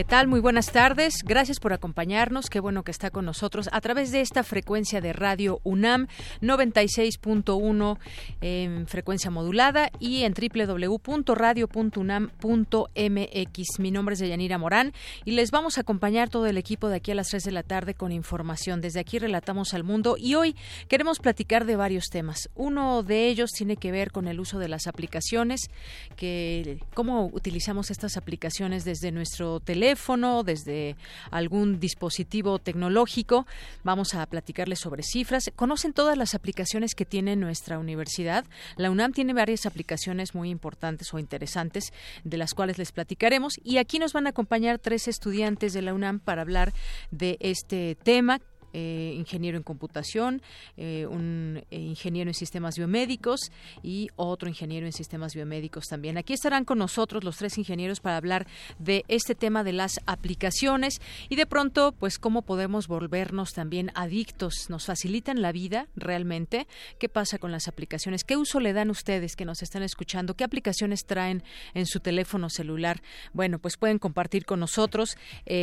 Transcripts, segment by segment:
¿Qué tal? Muy buenas tardes. Gracias por acompañarnos. Qué bueno que está con nosotros a través de esta frecuencia de radio UNAM 96.1 en frecuencia modulada y en www.radio.unam.mx. Mi nombre es Deyanira Morán y les vamos a acompañar todo el equipo de aquí a las 3 de la tarde con información. Desde aquí relatamos al mundo y hoy queremos platicar de varios temas. Uno de ellos tiene que ver con el uso de las aplicaciones, que cómo utilizamos estas aplicaciones desde nuestro teléfono teléfono, desde algún dispositivo tecnológico. Vamos a platicarles sobre cifras. ¿Conocen todas las aplicaciones que tiene nuestra universidad? La UNAM tiene varias aplicaciones muy importantes o interesantes de las cuales les platicaremos y aquí nos van a acompañar tres estudiantes de la UNAM para hablar de este tema eh, ingeniero en computación, eh, un eh, ingeniero en sistemas biomédicos y otro ingeniero en sistemas biomédicos también. Aquí estarán con nosotros los tres ingenieros para hablar de este tema de las aplicaciones y de pronto, pues, cómo podemos volvernos también adictos. ¿Nos facilitan la vida realmente? ¿Qué pasa con las aplicaciones? ¿Qué uso le dan ustedes que nos están escuchando? ¿Qué aplicaciones traen en su teléfono celular? Bueno, pues pueden compartir con nosotros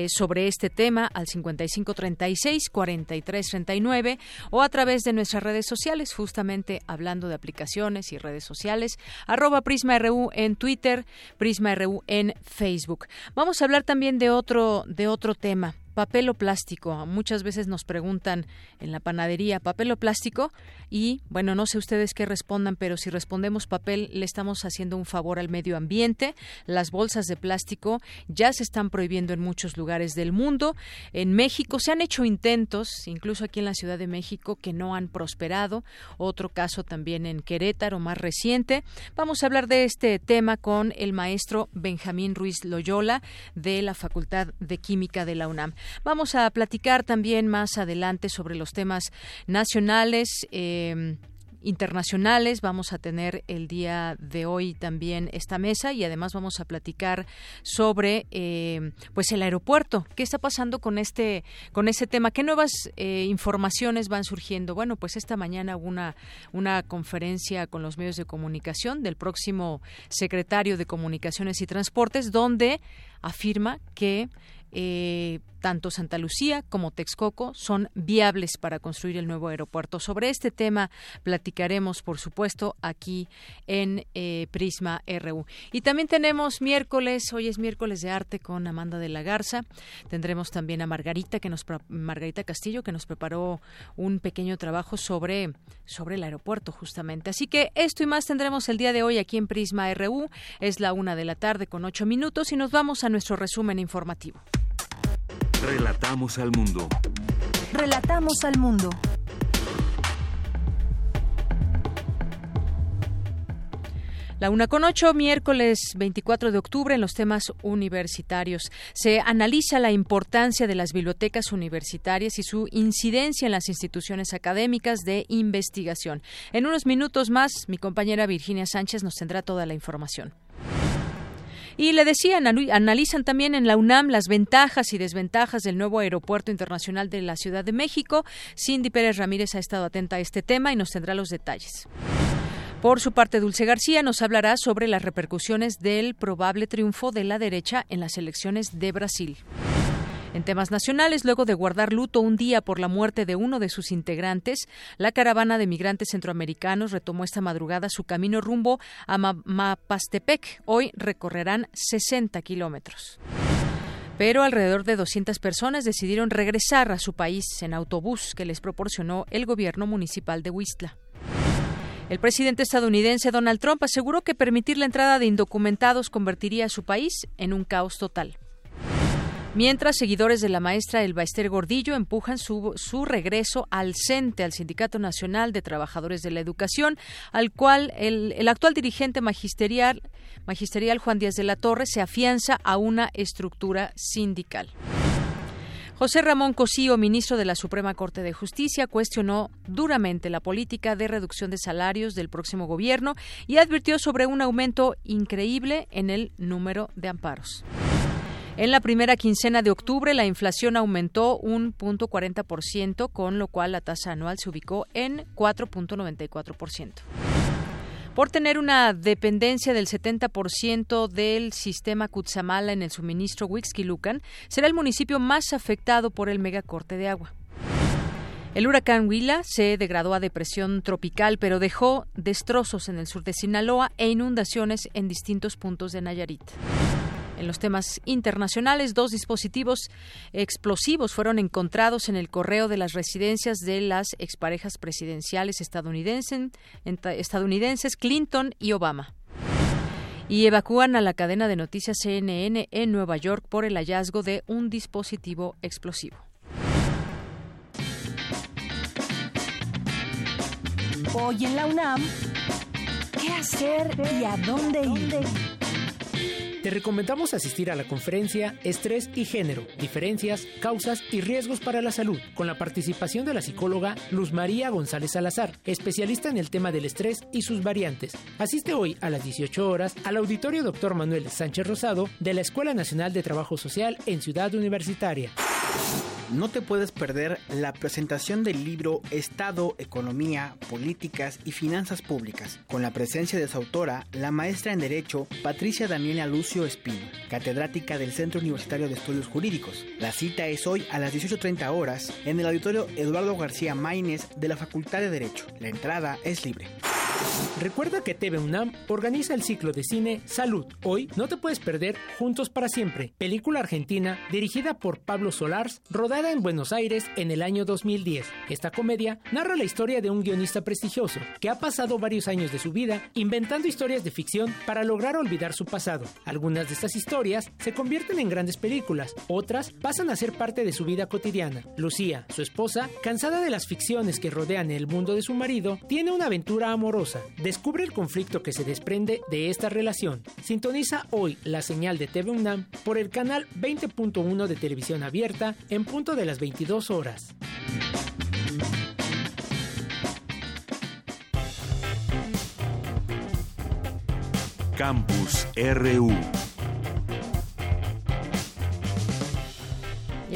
sobre este tema al 5536 40 39 o a través de nuestras redes sociales, justamente hablando de aplicaciones y redes sociales, arroba PrismaRU en Twitter, PrismaRU en Facebook. Vamos a hablar también de otro, de otro tema papel o plástico. Muchas veces nos preguntan en la panadería papel o plástico y bueno, no sé ustedes qué respondan, pero si respondemos papel le estamos haciendo un favor al medio ambiente. Las bolsas de plástico ya se están prohibiendo en muchos lugares del mundo. En México se han hecho intentos, incluso aquí en la Ciudad de México, que no han prosperado. Otro caso también en Querétaro, más reciente. Vamos a hablar de este tema con el maestro Benjamín Ruiz Loyola de la Facultad de Química de la UNAM. Vamos a platicar también más adelante sobre los temas nacionales. Eh, internacionales. Vamos a tener el día de hoy también esta mesa y además vamos a platicar sobre eh, pues el aeropuerto. ¿Qué está pasando con este con ese tema? ¿Qué nuevas eh, informaciones van surgiendo? Bueno, pues esta mañana hubo una una conferencia con los medios de comunicación del próximo secretario de Comunicaciones y Transportes donde afirma que eh, tanto Santa Lucía como Texcoco son viables para construir el nuevo aeropuerto. Sobre este tema platicaremos, por supuesto, aquí en eh, Prisma RU. Y también tenemos miércoles, hoy es miércoles de arte con Amanda de la Garza. Tendremos también a Margarita, que nos Margarita Castillo, que nos preparó un pequeño trabajo sobre, sobre el aeropuerto, justamente. Así que esto y más tendremos el día de hoy aquí en Prisma RU. Es la una de la tarde con ocho minutos y nos vamos a nuestro resumen informativo. Relatamos al mundo. Relatamos al mundo. La una con ocho, miércoles 24 de octubre, en los temas universitarios. Se analiza la importancia de las bibliotecas universitarias y su incidencia en las instituciones académicas de investigación. En unos minutos más, mi compañera Virginia Sánchez nos tendrá toda la información. Y le decía, analizan también en la UNAM las ventajas y desventajas del nuevo aeropuerto internacional de la Ciudad de México. Cindy Pérez Ramírez ha estado atenta a este tema y nos tendrá los detalles. Por su parte, Dulce García nos hablará sobre las repercusiones del probable triunfo de la derecha en las elecciones de Brasil. En temas nacionales, luego de guardar luto un día por la muerte de uno de sus integrantes, la caravana de migrantes centroamericanos retomó esta madrugada su camino rumbo a Mapastepec. Hoy recorrerán 60 kilómetros pero alrededor de 200 personas decidieron regresar a su país en autobús que les proporcionó el gobierno municipal de Huistla. El presidente estadounidense Donald Trump aseguró que permitir la entrada de indocumentados convertiría a su país en un caos total. Mientras, seguidores de la maestra Elba Ester Gordillo empujan su, su regreso al CENTE, al Sindicato Nacional de Trabajadores de la Educación, al cual el, el actual dirigente magisterial, magisterial Juan Díaz de la Torre se afianza a una estructura sindical. José Ramón Cosío, ministro de la Suprema Corte de Justicia, cuestionó duramente la política de reducción de salarios del próximo gobierno y advirtió sobre un aumento increíble en el número de amparos. En la primera quincena de octubre, la inflación aumentó un punto 40%, con lo cual la tasa anual se ubicó en 4.94% por tener una dependencia del 70% del sistema Cutzamala en el suministro Huixquilucan, será el municipio más afectado por el megacorte de agua. El huracán Huila se degradó a depresión tropical, pero dejó destrozos en el sur de Sinaloa e inundaciones en distintos puntos de Nayarit. En los temas internacionales, dos dispositivos explosivos fueron encontrados en el correo de las residencias de las exparejas presidenciales estadounidenses, Clinton y Obama y evacúan a la cadena de noticias CNN en Nueva York por el hallazgo de un dispositivo explosivo. Hoy en la UNAM, ¿qué hacer y a dónde ir? Te recomendamos asistir a la conferencia Estrés y Género, diferencias, causas y riesgos para la salud, con la participación de la psicóloga Luz María González Salazar, especialista en el tema del estrés y sus variantes. Asiste hoy a las 18 horas al auditorio Dr. Manuel Sánchez Rosado de la Escuela Nacional de Trabajo Social en Ciudad Universitaria. No te puedes perder la presentación del libro Estado, Economía, Políticas y Finanzas Públicas, con la presencia de su autora, la maestra en Derecho Patricia Daniela Lucio Espino, catedrática del Centro Universitario de Estudios Jurídicos. La cita es hoy a las 18.30 horas en el auditorio Eduardo García Maínez de la Facultad de Derecho. La entrada es libre. Recuerda que TV UNAM organiza el ciclo de cine Salud. Hoy no te puedes perder Juntos para Siempre, película argentina dirigida por Pablo Solars, rodada en Buenos Aires en el año 2010. Esta comedia narra la historia de un guionista prestigioso que ha pasado varios años de su vida inventando historias de ficción para lograr olvidar su pasado. Algunas de estas historias se convierten en grandes películas, otras pasan a ser parte de su vida cotidiana. Lucía, su esposa, cansada de las ficciones que rodean el mundo de su marido, tiene una aventura amorosa Descubre el conflicto que se desprende de esta relación. Sintoniza hoy la señal de TV UNAM por el canal 20.1 de televisión abierta en punto de las 22 horas. Campus RU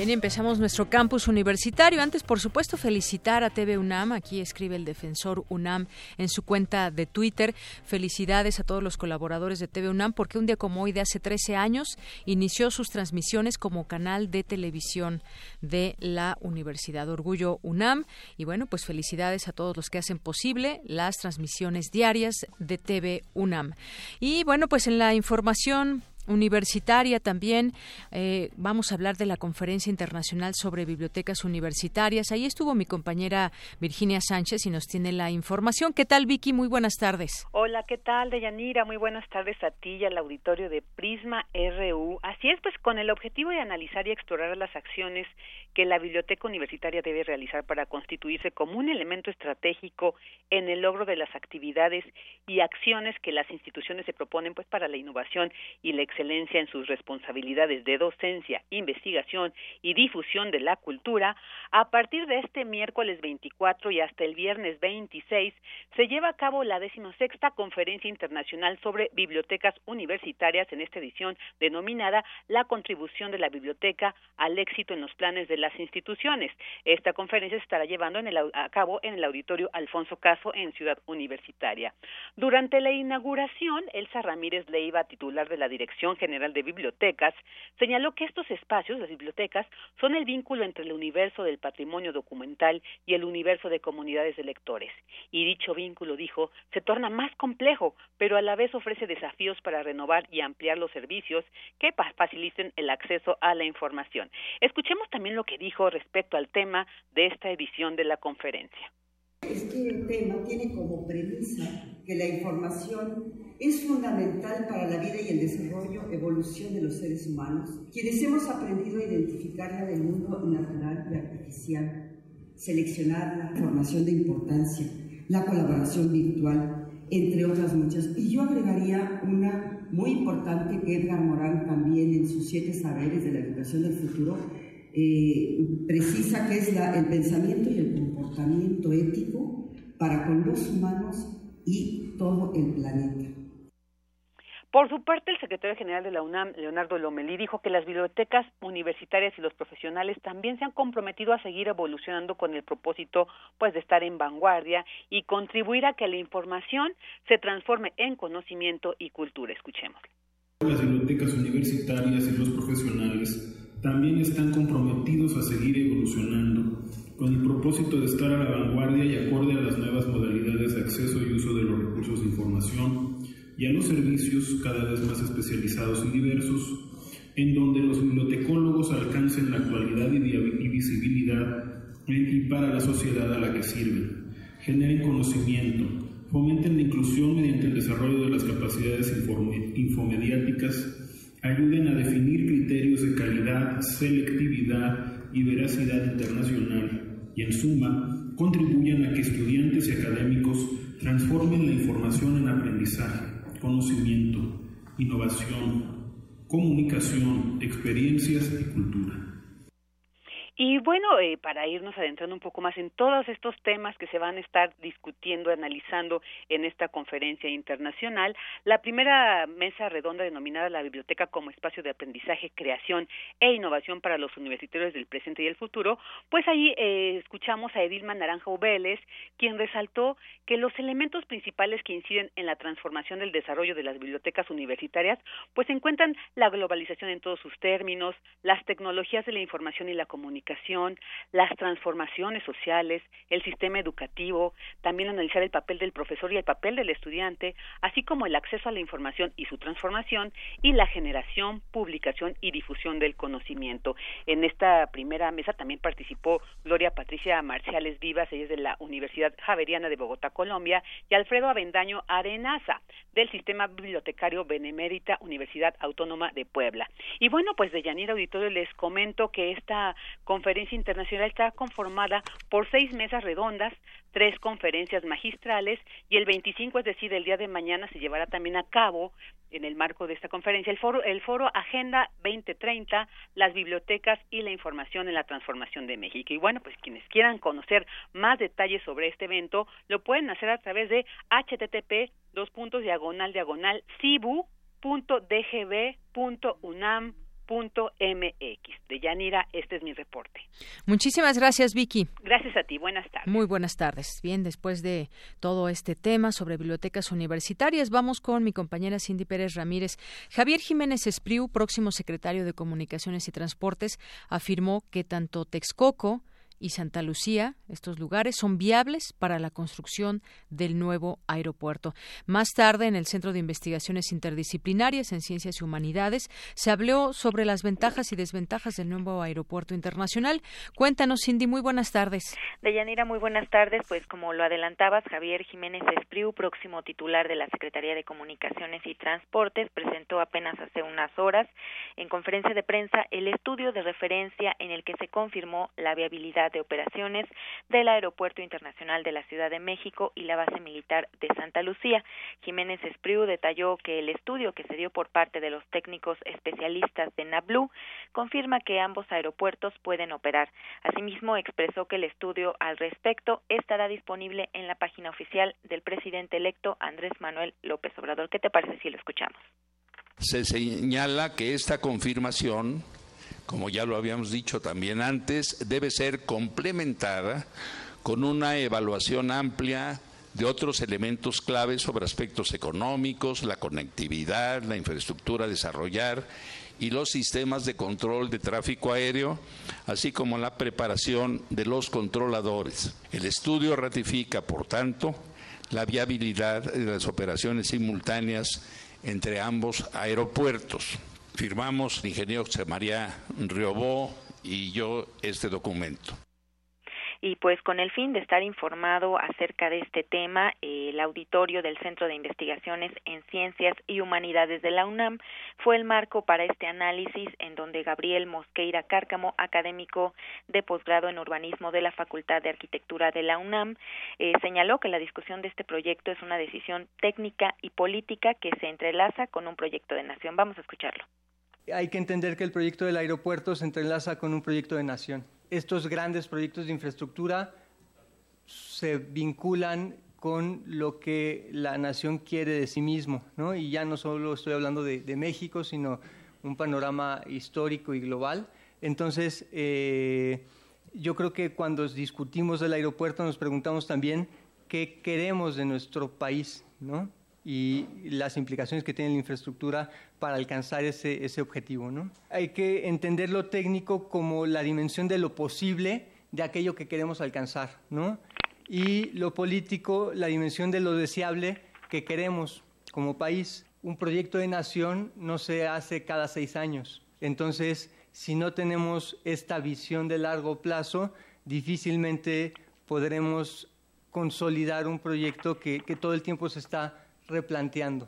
Bien, empezamos nuestro campus universitario. Antes, por supuesto, felicitar a TV UNAM. Aquí escribe el defensor UNAM en su cuenta de Twitter. Felicidades a todos los colaboradores de TV UNAM porque un día como hoy de hace 13 años inició sus transmisiones como canal de televisión de la Universidad Orgullo UNAM. Y bueno, pues felicidades a todos los que hacen posible las transmisiones diarias de TV UNAM. Y bueno, pues en la información universitaria también. Eh, vamos a hablar de la Conferencia Internacional sobre Bibliotecas Universitarias. Ahí estuvo mi compañera Virginia Sánchez y nos tiene la información. ¿Qué tal, Vicky? Muy buenas tardes. Hola, ¿qué tal, Deyanira? Muy buenas tardes a ti y al auditorio de Prisma RU. Así es, pues con el objetivo de analizar y explorar las acciones que la biblioteca universitaria debe realizar para constituirse como un elemento estratégico en el logro de las actividades y acciones que las instituciones se proponen pues para la innovación y la excelencia en sus responsabilidades de docencia, investigación y difusión de la cultura, a partir de este miércoles 24 y hasta el viernes 26 se lleva a cabo la decimosexta conferencia internacional sobre bibliotecas universitarias en esta edición denominada La contribución de la biblioteca al éxito en los planes de las instituciones. Esta conferencia se estará llevando a cabo en el auditorio Alfonso Caso en Ciudad Universitaria. Durante la inauguración, Elsa Ramírez Leiva, titular de la Dirección General de Bibliotecas, señaló que estos espacios, las bibliotecas, son el vínculo entre el universo del patrimonio documental y el universo de comunidades de lectores. Y dicho vínculo, dijo, se torna más complejo, pero a la vez ofrece desafíos para renovar y ampliar los servicios que faciliten el acceso a la información. Escuchemos también lo que dijo respecto al tema de esta edición de la conferencia. Este tema tiene como premisa que la información es fundamental para la vida y el desarrollo, evolución de los seres humanos, quienes hemos aprendido a identificarla del mundo natural y artificial, seleccionar la información de importancia, la colaboración virtual, entre otras muchas. Y yo agregaría una muy importante que Edgar Morán también en sus siete saberes de la educación del futuro eh, precisa que es la, el pensamiento y el comportamiento ético para con los humanos y todo el planeta. Por su parte, el secretario general de la UNAM, Leonardo Lomelí, dijo que las bibliotecas universitarias y los profesionales también se han comprometido a seguir evolucionando con el propósito pues de estar en vanguardia y contribuir a que la información se transforme en conocimiento y cultura. Escuchemos. Las bibliotecas universitarias y los profesionales también están comprometidos a seguir evolucionando con el propósito de estar a la vanguardia y acorde a las nuevas modalidades de acceso y uso de los recursos de información y a los servicios cada vez más especializados y diversos, en donde los bibliotecólogos alcancen la actualidad y visibilidad y para la sociedad a la que sirven, generen conocimiento, fomenten la inclusión mediante el desarrollo de las capacidades infomediáticas, ayuden a definir criterios de calidad, selectividad y veracidad internacional y, en suma, contribuyan a que estudiantes y académicos transformen la información en aprendizaje, conocimiento, innovación, comunicación, experiencias y cultura. Y bueno, eh, para irnos adentrando un poco más en todos estos temas que se van a estar discutiendo, analizando en esta conferencia internacional, la primera mesa redonda denominada la Biblioteca como espacio de aprendizaje, creación e innovación para los universitarios del presente y el futuro, pues ahí eh, escuchamos a Edilma Naranja Vélez, quien resaltó que los elementos principales que inciden en la transformación del desarrollo de las bibliotecas universitarias, pues se encuentran la globalización en todos sus términos, las tecnologías de la información y la comunicación, las transformaciones sociales, el sistema educativo, también analizar el papel del profesor y el papel del estudiante, así como el acceso a la información y su transformación y la generación, publicación y difusión del conocimiento. En esta primera mesa también participó Gloria Patricia Marciales Vivas, ella es de la Universidad Javeriana de Bogotá, Colombia, y Alfredo Avendaño Arenaza, del Sistema Bibliotecario Benemérita Universidad Autónoma de Puebla. Y bueno, pues de Yanira Auditorio les comento que esta conferencia internacional está conformada por seis mesas redondas, tres conferencias magistrales y el 25, es decir, el día de mañana se llevará también a cabo en el marco de esta conferencia el foro, el foro Agenda 2030, las bibliotecas y la información en la transformación de México. Y bueno, pues quienes quieran conocer más detalles sobre este evento lo pueden hacer a través de http dos puntos diagonal diagonal cibu.dgb.unam MX. De Yanira, este es mi reporte. Muchísimas gracias, Vicky. Gracias a ti. Buenas tardes. Muy buenas tardes. Bien, después de todo este tema sobre bibliotecas universitarias, vamos con mi compañera Cindy Pérez Ramírez. Javier Jiménez Espriu, próximo secretario de Comunicaciones y Transportes, afirmó que tanto Texcoco, y Santa Lucía, estos lugares, son viables para la construcción del nuevo aeropuerto. Más tarde, en el Centro de Investigaciones Interdisciplinarias en Ciencias y Humanidades, se habló sobre las ventajas y desventajas del nuevo aeropuerto internacional. Cuéntanos, Cindy, muy buenas tardes. Deyanira, muy buenas tardes. Pues como lo adelantabas, Javier Jiménez Espriu, próximo titular de la Secretaría de Comunicaciones y Transportes, presentó apenas hace unas horas en conferencia de prensa el estudio de referencia en el que se confirmó la viabilidad de Operaciones del Aeropuerto Internacional de la Ciudad de México y la Base Militar de Santa Lucía. Jiménez Espriu detalló que el estudio que se dio por parte de los técnicos especialistas de NABLU confirma que ambos aeropuertos pueden operar. Asimismo, expresó que el estudio al respecto estará disponible en la página oficial del presidente electo Andrés Manuel López Obrador. ¿Qué te parece si lo escuchamos? Se señala que esta confirmación como ya lo habíamos dicho también antes, debe ser complementada con una evaluación amplia de otros elementos claves sobre aspectos económicos, la conectividad, la infraestructura a desarrollar y los sistemas de control de tráfico aéreo, así como la preparación de los controladores. El estudio ratifica, por tanto, la viabilidad de las operaciones simultáneas entre ambos aeropuertos firmamos el ingeniero José María Riobó y yo este documento. Y pues con el fin de estar informado acerca de este tema, el auditorio del Centro de Investigaciones en Ciencias y Humanidades de la UNAM fue el marco para este análisis en donde Gabriel Mosqueira Cárcamo, académico de posgrado en urbanismo de la Facultad de Arquitectura de la UNAM, eh, señaló que la discusión de este proyecto es una decisión técnica y política que se entrelaza con un proyecto de nación. Vamos a escucharlo. Hay que entender que el proyecto del aeropuerto se entrelaza con un proyecto de nación. Estos grandes proyectos de infraestructura se vinculan con lo que la nación quiere de sí mismo, ¿no? Y ya no solo estoy hablando de, México, sino un panorama histórico y global. Entonces, eh, yo creo que cuando discutimos del aeropuerto nos preguntamos también qué queremos de nuestro país, ¿no? Y las implicaciones que tiene la infraestructura para alcanzar ese, ese objetivo. ¿no? Hay que entender lo técnico como la dimensión de lo posible de aquello que queremos alcanzar, ¿no? y lo político, la dimensión de lo deseable que queremos como país. Un proyecto de nación no se hace cada seis años. Entonces, si no tenemos esta visión de largo plazo, difícilmente podremos consolidar un proyecto que, que todo el tiempo se está replanteando.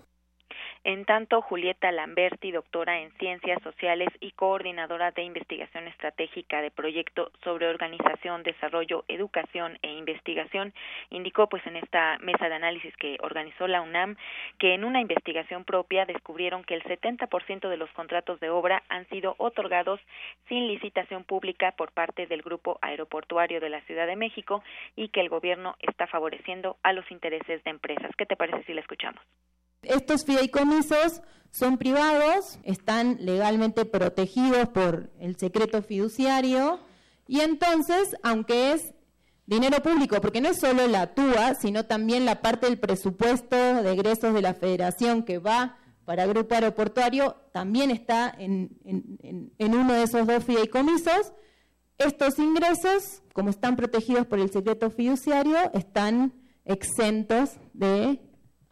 En tanto, Julieta Lamberti, doctora en Ciencias Sociales y coordinadora de investigación estratégica de proyecto sobre organización, desarrollo, educación e investigación, indicó pues en esta mesa de análisis que organizó la UNAM que en una investigación propia descubrieron que el 70% de los contratos de obra han sido otorgados sin licitación pública por parte del grupo aeroportuario de la Ciudad de México y que el gobierno está favoreciendo a los intereses de empresas. ¿Qué te parece si la escuchamos? Estos fideicomisos son privados, están legalmente protegidos por el secreto fiduciario y entonces, aunque es dinero público, porque no es solo la TUA, sino también la parte del presupuesto de egresos de la federación que va para grupo aeroportuario, también está en uno de esos dos fideicomisos. Estos ingresos, como están protegidos por el secreto fiduciario, están exentos de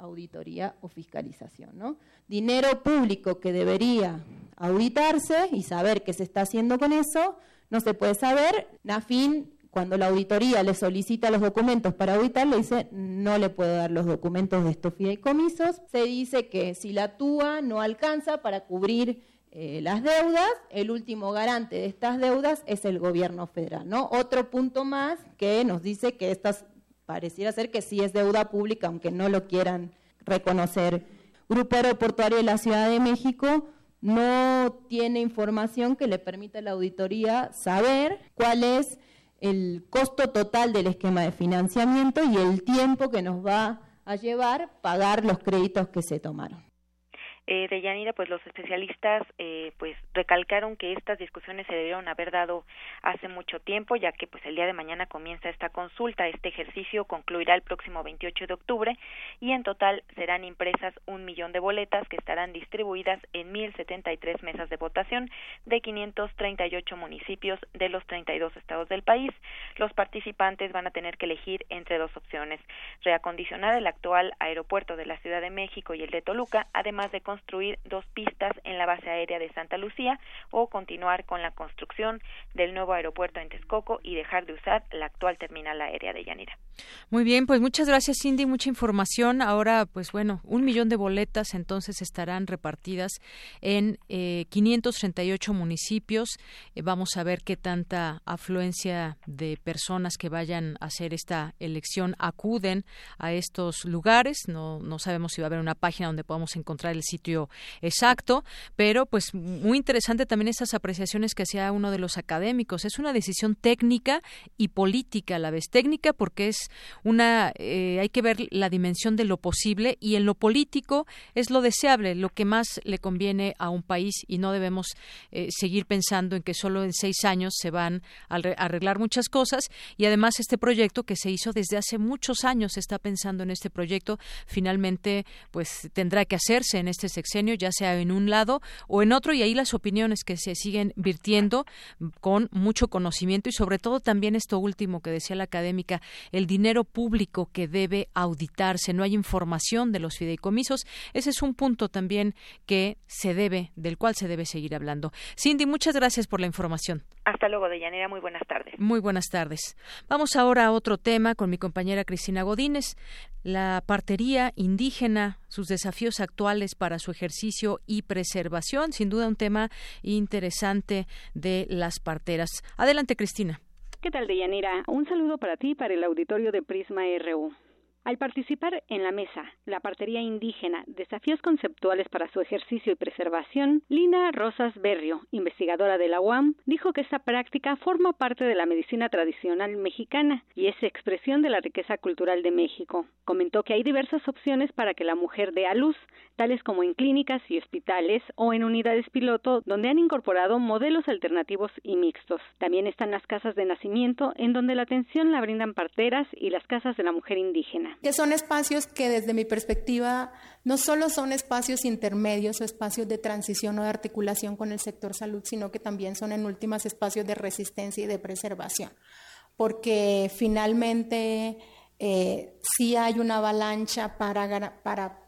auditoría o fiscalización. ¿no? Dinero público que debería auditarse y saber qué se está haciendo con eso, no se puede saber. NAFIN, cuando la auditoría le solicita los documentos para auditar, le dice no le puedo dar los documentos de estos fideicomisos. Se dice que si la TUA no alcanza para cubrir eh, las deudas, el último garante de estas deudas es el gobierno federal. Otro punto más que nos dice que estas pareciera ser que sí es deuda pública, aunque no lo quieran reconocer. Grupo Aeroportuario de la Ciudad de México no tiene información que le permita a la auditoría saber cuál es el costo total del esquema de financiamiento y el tiempo que nos va a llevar pagar los créditos que se tomaron eh, de Yanira, pues los especialistas eh, pues recalcaron que estas discusiones se debieron haber dado hace mucho tiempo, ya que pues el día de mañana comienza esta consulta. Este ejercicio concluirá el próximo 28 de octubre y en total serán impresas un millón de boletas que estarán distribuidas en 1.073 mesas de votación de 538 municipios de los 32 estados del país. Los participantes van a tener que elegir entre dos opciones: reacondicionar el actual aeropuerto de la Ciudad de México y el de Toluca, además de construir dos pistas en la base aérea de Santa Lucía o continuar con la construcción del nuevo aeropuerto en Texcoco y dejar de usar la actual terminal aérea de Yanira. Muy bien, pues muchas gracias Cindy, mucha información. Ahora, pues bueno, un millón de boletas entonces estarán repartidas en eh, 538 municipios. Eh, vamos a ver qué tanta afluencia de personas que vayan a hacer esta elección acuden a estos lugares. No, no sabemos si va a haber una página donde podamos encontrar el sitio exacto, pero pues muy interesante también esas apreciaciones que hacía uno de los académicos. Es una decisión técnica y política a la vez. Técnica porque es una, eh, hay que ver la dimensión de lo posible y en lo político es lo deseable, lo que más le conviene a un país y no debemos eh, seguir pensando en que solo en seis años se van a arreglar muchas cosas y además este proyecto que se hizo desde hace muchos años se está pensando en este proyecto finalmente pues tendrá que hacerse en este sexenio, ya sea en un lado o en otro, y ahí las opiniones que se siguen virtiendo con mucho conocimiento y sobre todo también esto último que decía la académica, el dinero público que debe auditarse, no hay información de los fideicomisos, ese es un punto también que se debe, del cual se debe seguir hablando. Cindy, muchas gracias por la información. Hasta luego, Deyanira. Muy buenas tardes. Muy buenas tardes. Vamos ahora a otro tema con mi compañera Cristina Godínez. La partería indígena, sus desafíos actuales para su ejercicio y preservación. Sin duda un tema interesante de las parteras. Adelante, Cristina. ¿Qué tal, Deyanira? Un saludo para ti y para el auditorio de Prisma RU. Al participar en la mesa La partería indígena, desafíos conceptuales para su ejercicio y preservación, Lina Rosas Berrio, investigadora de la UAM, dijo que esta práctica forma parte de la medicina tradicional mexicana y es expresión de la riqueza cultural de México. Comentó que hay diversas opciones para que la mujer dé a luz, tales como en clínicas y hospitales o en unidades piloto donde han incorporado modelos alternativos y mixtos. También están las casas de nacimiento en donde la atención la brindan parteras y las casas de la mujer indígena. Que son espacios que desde mi perspectiva no solo son espacios intermedios o espacios de transición o de articulación con el sector salud, sino que también son en últimas espacios de resistencia y de preservación. Porque finalmente eh, sí hay una avalancha para, para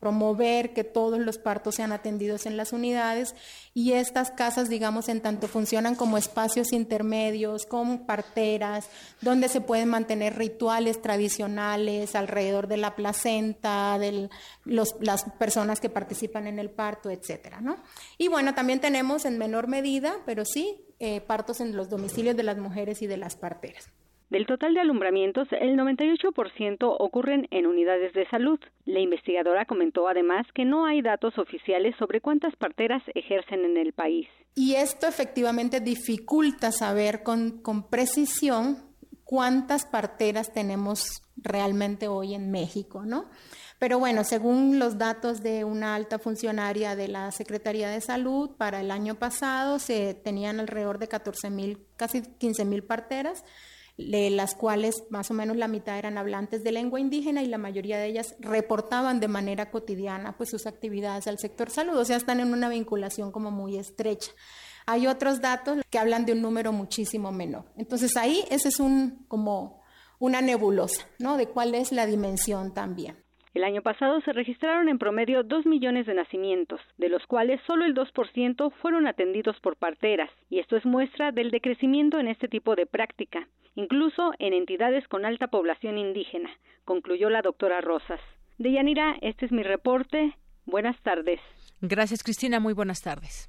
promover que todos los partos sean atendidos en las unidades y estas casas, digamos, en tanto funcionan como espacios intermedios, como parteras, donde se pueden mantener rituales tradicionales alrededor de la placenta, de las personas que participan en el parto, etcétera, ¿no? Y bueno, también tenemos en menor medida, pero sí, eh, partos en los domicilios de las mujeres y de las parteras. Del total de alumbramientos, el 98% ocurren en unidades de salud. La investigadora comentó además que no hay datos oficiales sobre cuántas parteras ejercen en el país. Y esto efectivamente dificulta saber con, precisión cuántas parteras tenemos realmente hoy en México, ¿no? Pero bueno, según los datos de una alta funcionaria de la Secretaría de Salud, para el año pasado se tenían alrededor de 14 mil, casi 15 mil parteras de las cuales más o menos la mitad eran hablantes de lengua indígena y la mayoría de ellas reportaban de manera cotidiana pues sus actividades al sector salud, o sea, están en una vinculación como muy estrecha. Hay otros datos que hablan de un número muchísimo menor. Entonces ahí ese es un como una nebulosa, ¿no? De cuál es la dimensión también. El año pasado se registraron en promedio 2 millones de nacimientos, de los cuales solo el 2% fueron atendidos por parteras, y esto es muestra del decrecimiento en este tipo de práctica, incluso en entidades con alta población indígena, concluyó la doctora Rosas. Deyanira, este es mi reporte. Buenas tardes. Gracias, Cristina. Muy buenas tardes.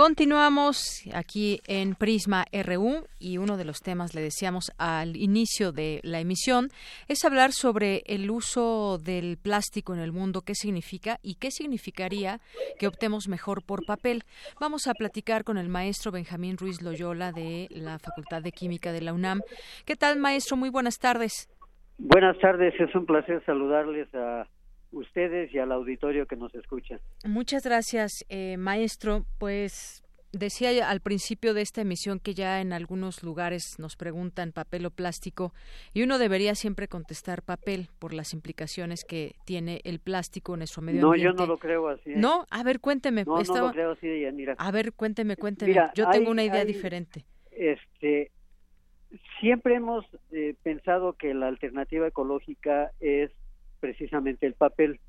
Continuamos aquí en Prisma RU y uno de los temas, le decíamos al inicio de la emisión, es hablar sobre el uso del plástico en el mundo, qué significa y qué significaría que optemos mejor por papel. Vamos a platicar con el maestro Benjamín Ruiz Loyola de la Facultad de Química de la UNAM. ¿Qué tal, maestro? Muy buenas tardes. Buenas tardes, es un placer saludarles a ustedes y al auditorio que nos escucha. Muchas gracias, eh, maestro. Pues decía al principio de esta emisión que ya en algunos lugares nos preguntan papel o plástico y uno debería siempre contestar papel por las implicaciones que tiene el plástico en nuestro medio ambiente. No, yo no lo creo así. ¿eh? No, a ver, cuénteme. No, no lo creo así, Yanira. A ver, cuénteme, cuénteme. yo tengo una idea diferente. Este, siempre hemos eh, pensado que la alternativa ecológica es precisamente el papel.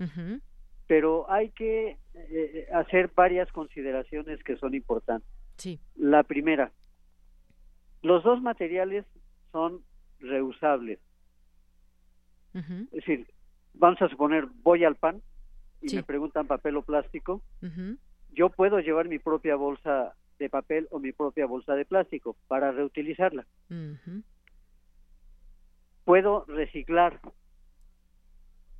Pero hay que eh, hacer varias consideraciones que son importantes. Sí. La primera, los dos materiales son reusables. Es decir, vamos a suponer, voy al pan y me preguntan papel o plástico. Yo puedo llevar mi propia bolsa de papel o mi propia bolsa de plástico para reutilizarla. Puedo reciclar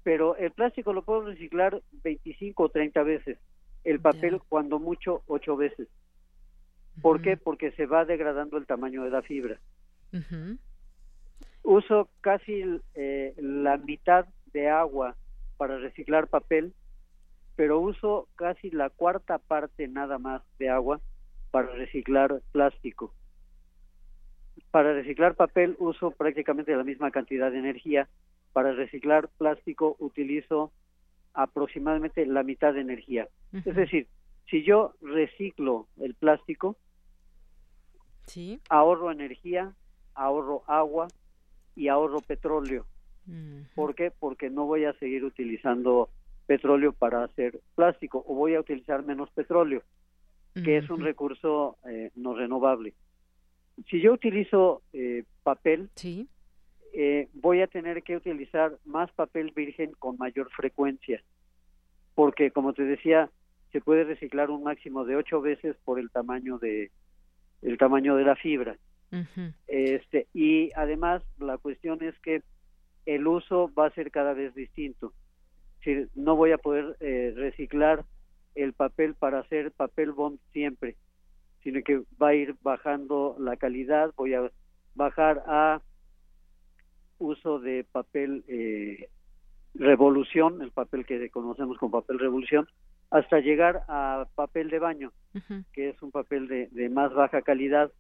pero el plástico lo puedo reciclar 25 o 30 veces, el papel cuando mucho 8 veces. ¿Por qué? Porque se va degradando el tamaño de la fibra. Uso casi eh, la mitad de agua para reciclar papel, pero uso casi la cuarta parte nada más de agua para reciclar plástico. Para reciclar papel uso prácticamente la misma cantidad de energía para reciclar plástico utilizo aproximadamente la mitad de energía. Es decir, si yo reciclo el plástico, ahorro energía, ahorro agua y ahorro petróleo. ¿Por qué? Porque no voy a seguir utilizando petróleo para hacer plástico o voy a utilizar menos petróleo, que es un recurso eh, no renovable. Si yo utilizo eh, papel, eh, voy a tener que utilizar más papel virgen con mayor frecuencia, porque como te decía, se puede reciclar un máximo de ocho veces por el tamaño de el tamaño de la fibra. Este y además la cuestión es que el uso va a ser cada vez distinto. Si no voy a poder eh, reciclar el papel para hacer papel bond siempre, sino que va a ir bajando la calidad, voy a bajar a uso de papel eh, revolución, el papel que conocemos como papel revolución, hasta llegar a papel de baño, que es un papel de, más baja calidad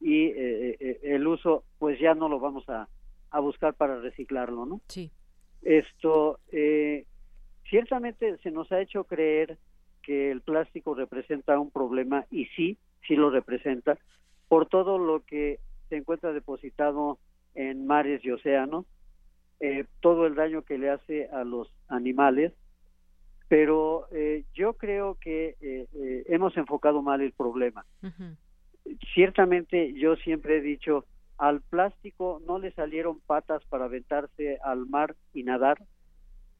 y eh, el uso pues ya no lo vamos a, a buscar para reciclarlo, ¿no? Sí. Esto, eh, ciertamente se nos ha hecho creer que el plástico representa un problema y sí, sí lo representa, por todo lo que se encuentra depositado en mares y océanos, eh, todo el daño que le hace a los animales, pero eh, yo creo que hemos enfocado mal el problema. Ciertamente yo siempre he dicho, al plástico no le salieron patas para aventarse al mar y nadar,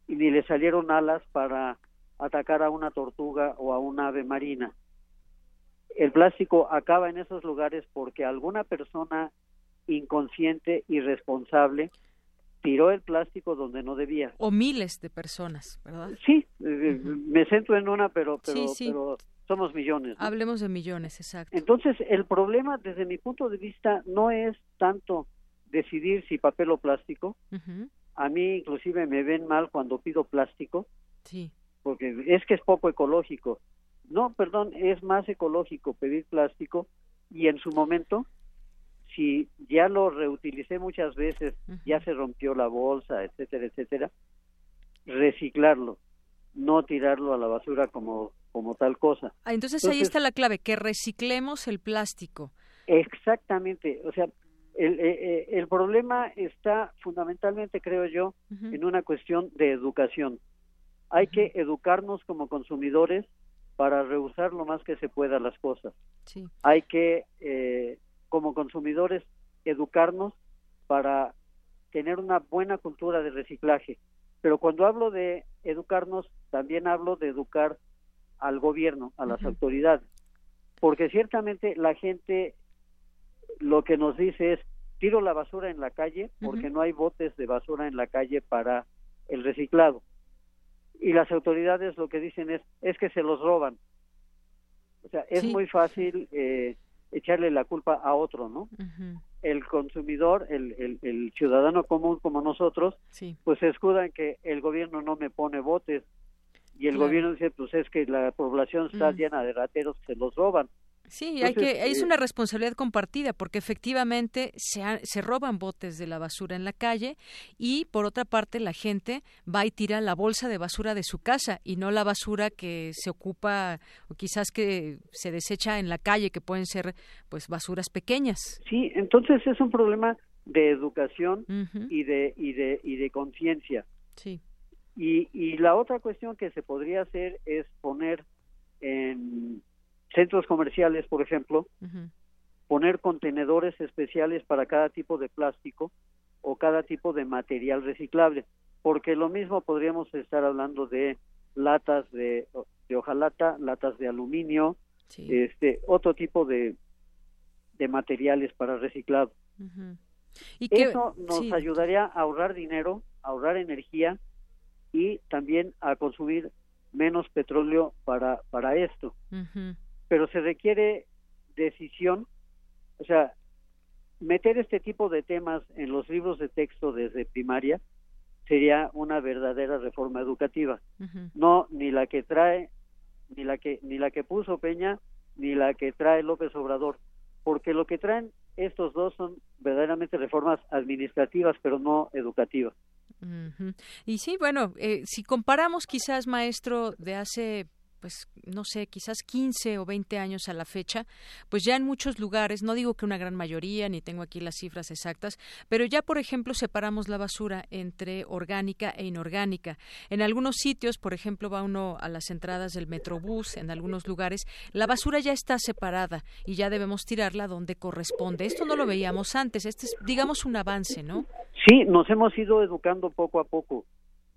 y ni le salieron alas para atacar a una tortuga o a una ave marina. El plástico acaba en esos lugares porque alguna persona inconsciente, irresponsable, tiró el plástico donde no debía. O miles de personas, ¿verdad? Sí, eh, me centro en una, pero, pero, pero somos millones. Hablemos de millones, exacto. Entonces, el problema desde mi punto de vista no es tanto decidir si papel o plástico. A mí inclusive me ven mal cuando pido plástico. Sí. Porque es que es poco ecológico. No, perdón, es más ecológico pedir plástico y en su momento, si ya lo reutilicé muchas veces, ya se rompió la bolsa, etcétera, etcétera, reciclarlo, no tirarlo a la basura como como tal cosa. Ah, entonces, ahí está la clave, que reciclemos el plástico. Exactamente, o sea, el, eh, eh, el problema está fundamentalmente, creo yo, en una cuestión de educación. Hay que educarnos como consumidores para rehusar lo más que se pueda las cosas. Sí. Hay que, eh, como consumidores, educarnos para tener una buena cultura de reciclaje. Pero cuando hablo de educarnos, también hablo de educar al gobierno, a las autoridades, porque ciertamente la gente lo que nos dice es tiro la basura en la calle porque no hay botes de basura en la calle para el reciclado. Y las autoridades lo que dicen es es que se los roban. O sea, es muy fácil eh, echarle la culpa a otro, ¿no? El consumidor, el, el, el, ciudadano común como nosotros, pues se escuda en que el gobierno no me pone botes, y el gobierno dice pues es que la población está llena de rateros que se los roban Sí, hay que, es eh, una responsabilidad compartida porque efectivamente se, se roban botes de la basura en la calle y por otra parte la gente va y tira la bolsa de basura de su casa y no la basura que se ocupa o quizás que se desecha en la calle que pueden ser pues basuras pequeñas. Sí, entonces es un problema de educación y de y de y de conciencia. Sí. Y, y la otra cuestión que se podría hacer es poner en centros comerciales, por ejemplo, poner contenedores especiales para cada tipo de plástico o cada tipo de material reciclable, porque lo mismo podríamos estar hablando de latas de, de hojalata, latas de aluminio, este otro tipo de, de materiales para reciclado. ¿Y Eso nos ayudaría a ahorrar dinero, a ahorrar energía y también a consumir menos petróleo para, para esto. Pero se requiere decisión, o sea, meter este tipo de temas en los libros de texto desde primaria sería una verdadera reforma educativa. No ni la que trae ni la que ni la que puso Peña ni la que trae López Obrador, porque lo que traen estos dos son verdaderamente reformas administrativas, pero no educativas. Y sí, bueno, eh, si comparamos quizás, maestro, de hace pues no sé, quizás 15 o 20 años a la fecha, pues ya en muchos lugares, no digo que una gran mayoría, ni tengo aquí las cifras exactas, pero ya, por ejemplo, separamos la basura entre orgánica e inorgánica. En algunos sitios, por ejemplo, va uno a las entradas del Metrobús, en algunos lugares, la basura ya está separada y ya debemos tirarla donde corresponde. Esto no lo veíamos antes, este es, digamos, un avance, ¿no? Sí, nos hemos ido educando poco a poco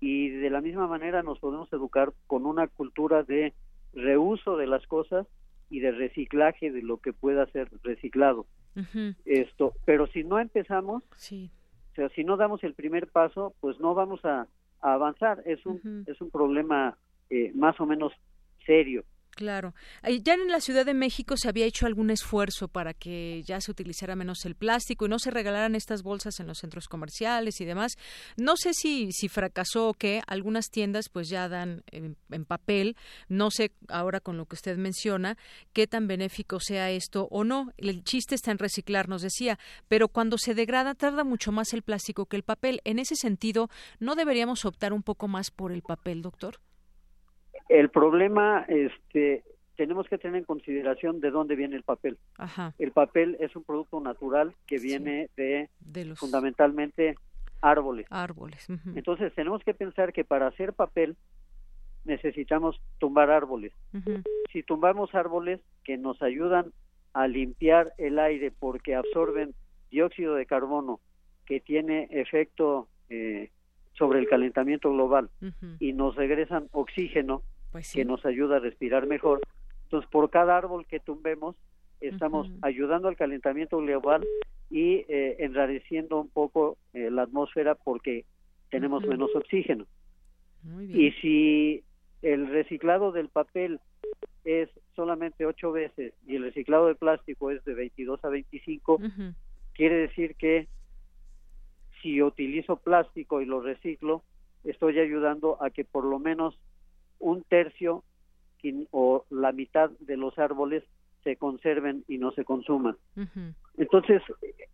y de la misma manera nos podemos educar con una cultura de reuso de las cosas y de reciclaje de lo que pueda ser reciclado. Esto, pero si no empezamos, sí. o sea, si no damos el primer paso, pues no vamos a, avanzar. Es un es un problema eh, más o menos serio. Claro. Ya en la Ciudad de México se había hecho algún esfuerzo para que ya se utilizara menos el plástico y no se regalaran estas bolsas en los centros comerciales y demás. No sé si, si fracasó o qué. Algunas tiendas pues ya dan en, papel. No sé ahora con lo que usted menciona qué tan benéfico sea esto o no. El chiste está en reciclar, nos decía. Pero cuando se degrada tarda mucho más el plástico que el papel. En ese sentido, ¿no deberíamos optar un poco más por el papel, doctor? El problema, este, tenemos que tener en consideración de dónde viene el papel. El papel es un producto natural que viene de, fundamentalmente árboles. Árboles. Entonces tenemos que pensar que para hacer papel necesitamos tumbar árboles. Si tumbamos árboles que nos ayudan a limpiar el aire porque absorben dióxido de carbono que tiene efecto eh, sobre el calentamiento global y nos regresan oxígeno, pues que nos ayuda a respirar mejor. Entonces, por cada árbol que tumbemos, estamos ayudando al calentamiento global y eh, enrareciendo un poco eh, la atmósfera porque tenemos menos oxígeno. Y si el reciclado del papel es solamente ocho veces y el reciclado de plástico es de 22 a 25, quiere decir que si utilizo plástico y lo reciclo, estoy ayudando a que por lo menos un tercio o la mitad de los árboles se conserven y no se consuman. Entonces,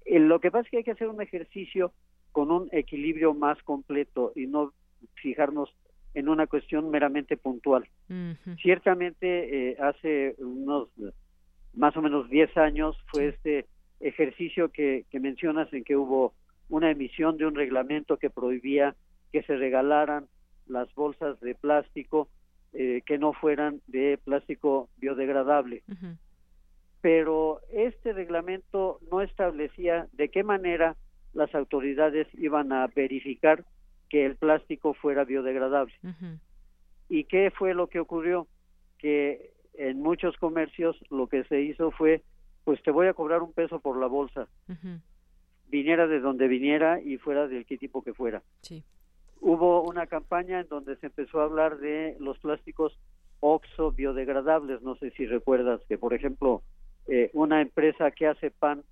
eh, lo que pasa es que hay que hacer un ejercicio con un equilibrio más completo y no fijarnos en una cuestión meramente puntual. Ciertamente, eh, hace unos más o menos 10 años fue este ejercicio que, que mencionas en que hubo una emisión de un reglamento que prohibía que se regalaran las bolsas de plástico eh, que no fueran de plástico biodegradable. Pero este reglamento no establecía de qué manera las autoridades iban a verificar que el plástico fuera biodegradable. ¿Y qué fue lo que ocurrió? Que en muchos comercios lo que se hizo fue, pues te voy a cobrar un peso por la bolsa viniera de donde viniera y fuera del qué tipo que fuera. Sí. Hubo una campaña en donde se empezó a hablar de los plásticos oxo biodegradables. No sé si recuerdas que, por ejemplo, eh, una empresa que hace pan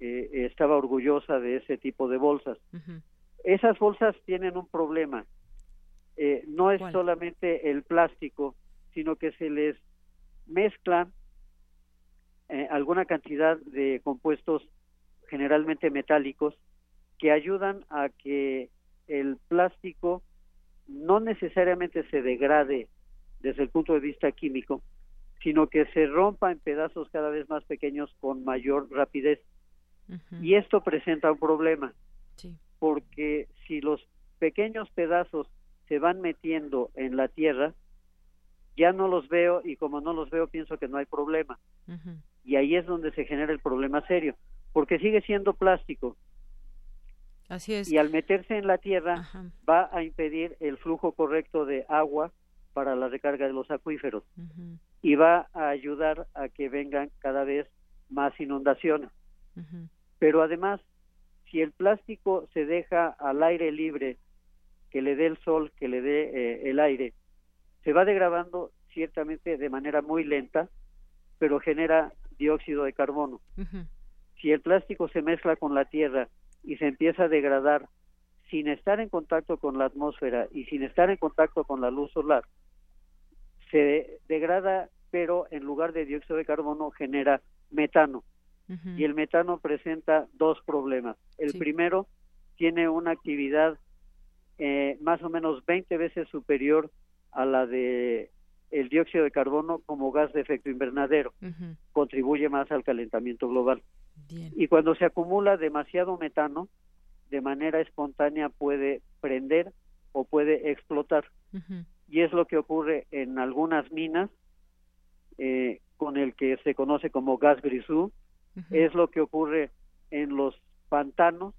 eh, estaba orgullosa de ese tipo de bolsas. Esas bolsas tienen un problema. Eh, no es solamente el plástico, sino que se les mezclan alguna cantidad de compuestos generalmente metálicos, que ayudan a que el plástico no necesariamente se degrade desde el punto de vista químico, sino que se rompa en pedazos cada vez más pequeños con mayor rapidez. Y esto presenta un problema, porque si los pequeños pedazos se van metiendo en la tierra, ya no los veo y como no los veo pienso que no hay problema. Y ahí es donde se genera el problema serio porque sigue siendo plástico. Así es. Y al meterse en la tierra va a impedir el flujo correcto de agua para la recarga de los acuíferos. Y va a ayudar a que vengan cada vez más inundaciones. Pero además, si el plástico se deja al aire libre, que le dé el sol, que le dé eh, el aire, se va degradando ciertamente de manera muy lenta, pero genera dióxido de carbono. Si el plástico se mezcla con la tierra y se empieza a degradar sin estar en contacto con la atmósfera y sin estar en contacto con la luz solar, se degrada, pero en lugar de dióxido de carbono genera metano. Y el metano presenta dos problemas. El primero tiene una actividad eh, más o menos 20 veces superior a la de el dióxido de carbono como gas de efecto invernadero. Contribuye más al calentamiento global. Y cuando se acumula demasiado metano, de manera espontánea puede prender o puede explotar. Y es lo que ocurre en algunas minas, eh, con el que se conoce como gas grisú, es lo que ocurre en los pantanos,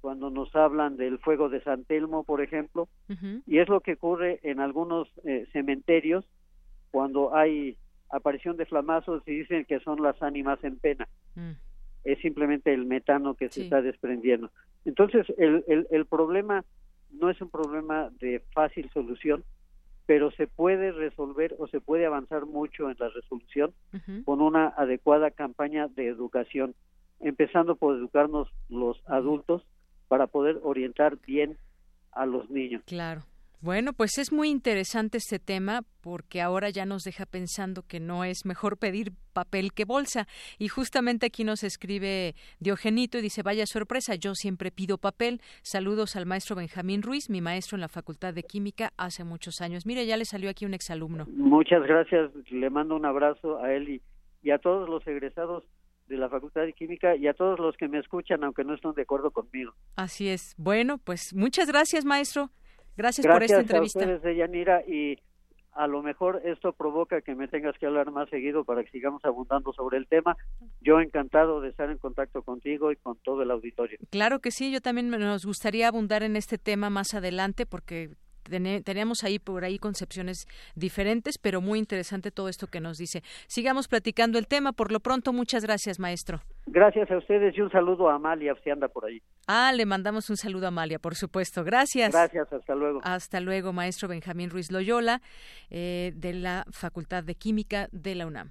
cuando nos hablan del fuego de San Telmo, por ejemplo, y es lo que ocurre en algunos eh, cementerios cuando hay aparición de flamazos y dicen que son las ánimas en pena. Es simplemente el metano que se está desprendiendo. Entonces, el, el, el problema no es un problema de fácil solución, pero se puede resolver o se puede avanzar mucho en la resolución con una adecuada campaña de educación, empezando por educarnos los adultos para poder orientar bien a los niños. Claro. Bueno, pues es muy interesante este tema porque ahora ya nos deja pensando que no es mejor pedir papel que bolsa. Y justamente aquí nos escribe Diogenito y dice, vaya sorpresa, yo siempre pido papel. Saludos al maestro Benjamín Ruiz, mi maestro en la Facultad de Química hace muchos años. Mire, ya le salió aquí un exalumno. Muchas gracias, le mando un abrazo a él y, y a todos los egresados de la Facultad de Química y a todos los que me escuchan, aunque no estén de acuerdo conmigo. Así es. Bueno, pues muchas gracias, maestro. Gracias, por esta entrevista. Gracias a Yanira, y a lo mejor esto provoca que me tengas que hablar más seguido para que sigamos abundando sobre el tema. Yo encantado de estar en contacto contigo y con todo el auditorio. Claro que sí, yo también nos gustaría abundar en este tema más adelante porque teníamos ahí por ahí concepciones diferentes, pero muy interesante todo esto que nos dice. Sigamos platicando el tema. Por lo pronto, muchas gracias, maestro. Gracias a ustedes y un saludo a Amalia, si anda por ahí. Ah, le mandamos un saludo a Amalia, por supuesto. Gracias. Gracias, hasta luego. Hasta luego, maestro Benjamín Ruiz Loyola, eh, de la Facultad de Química de la UNAM.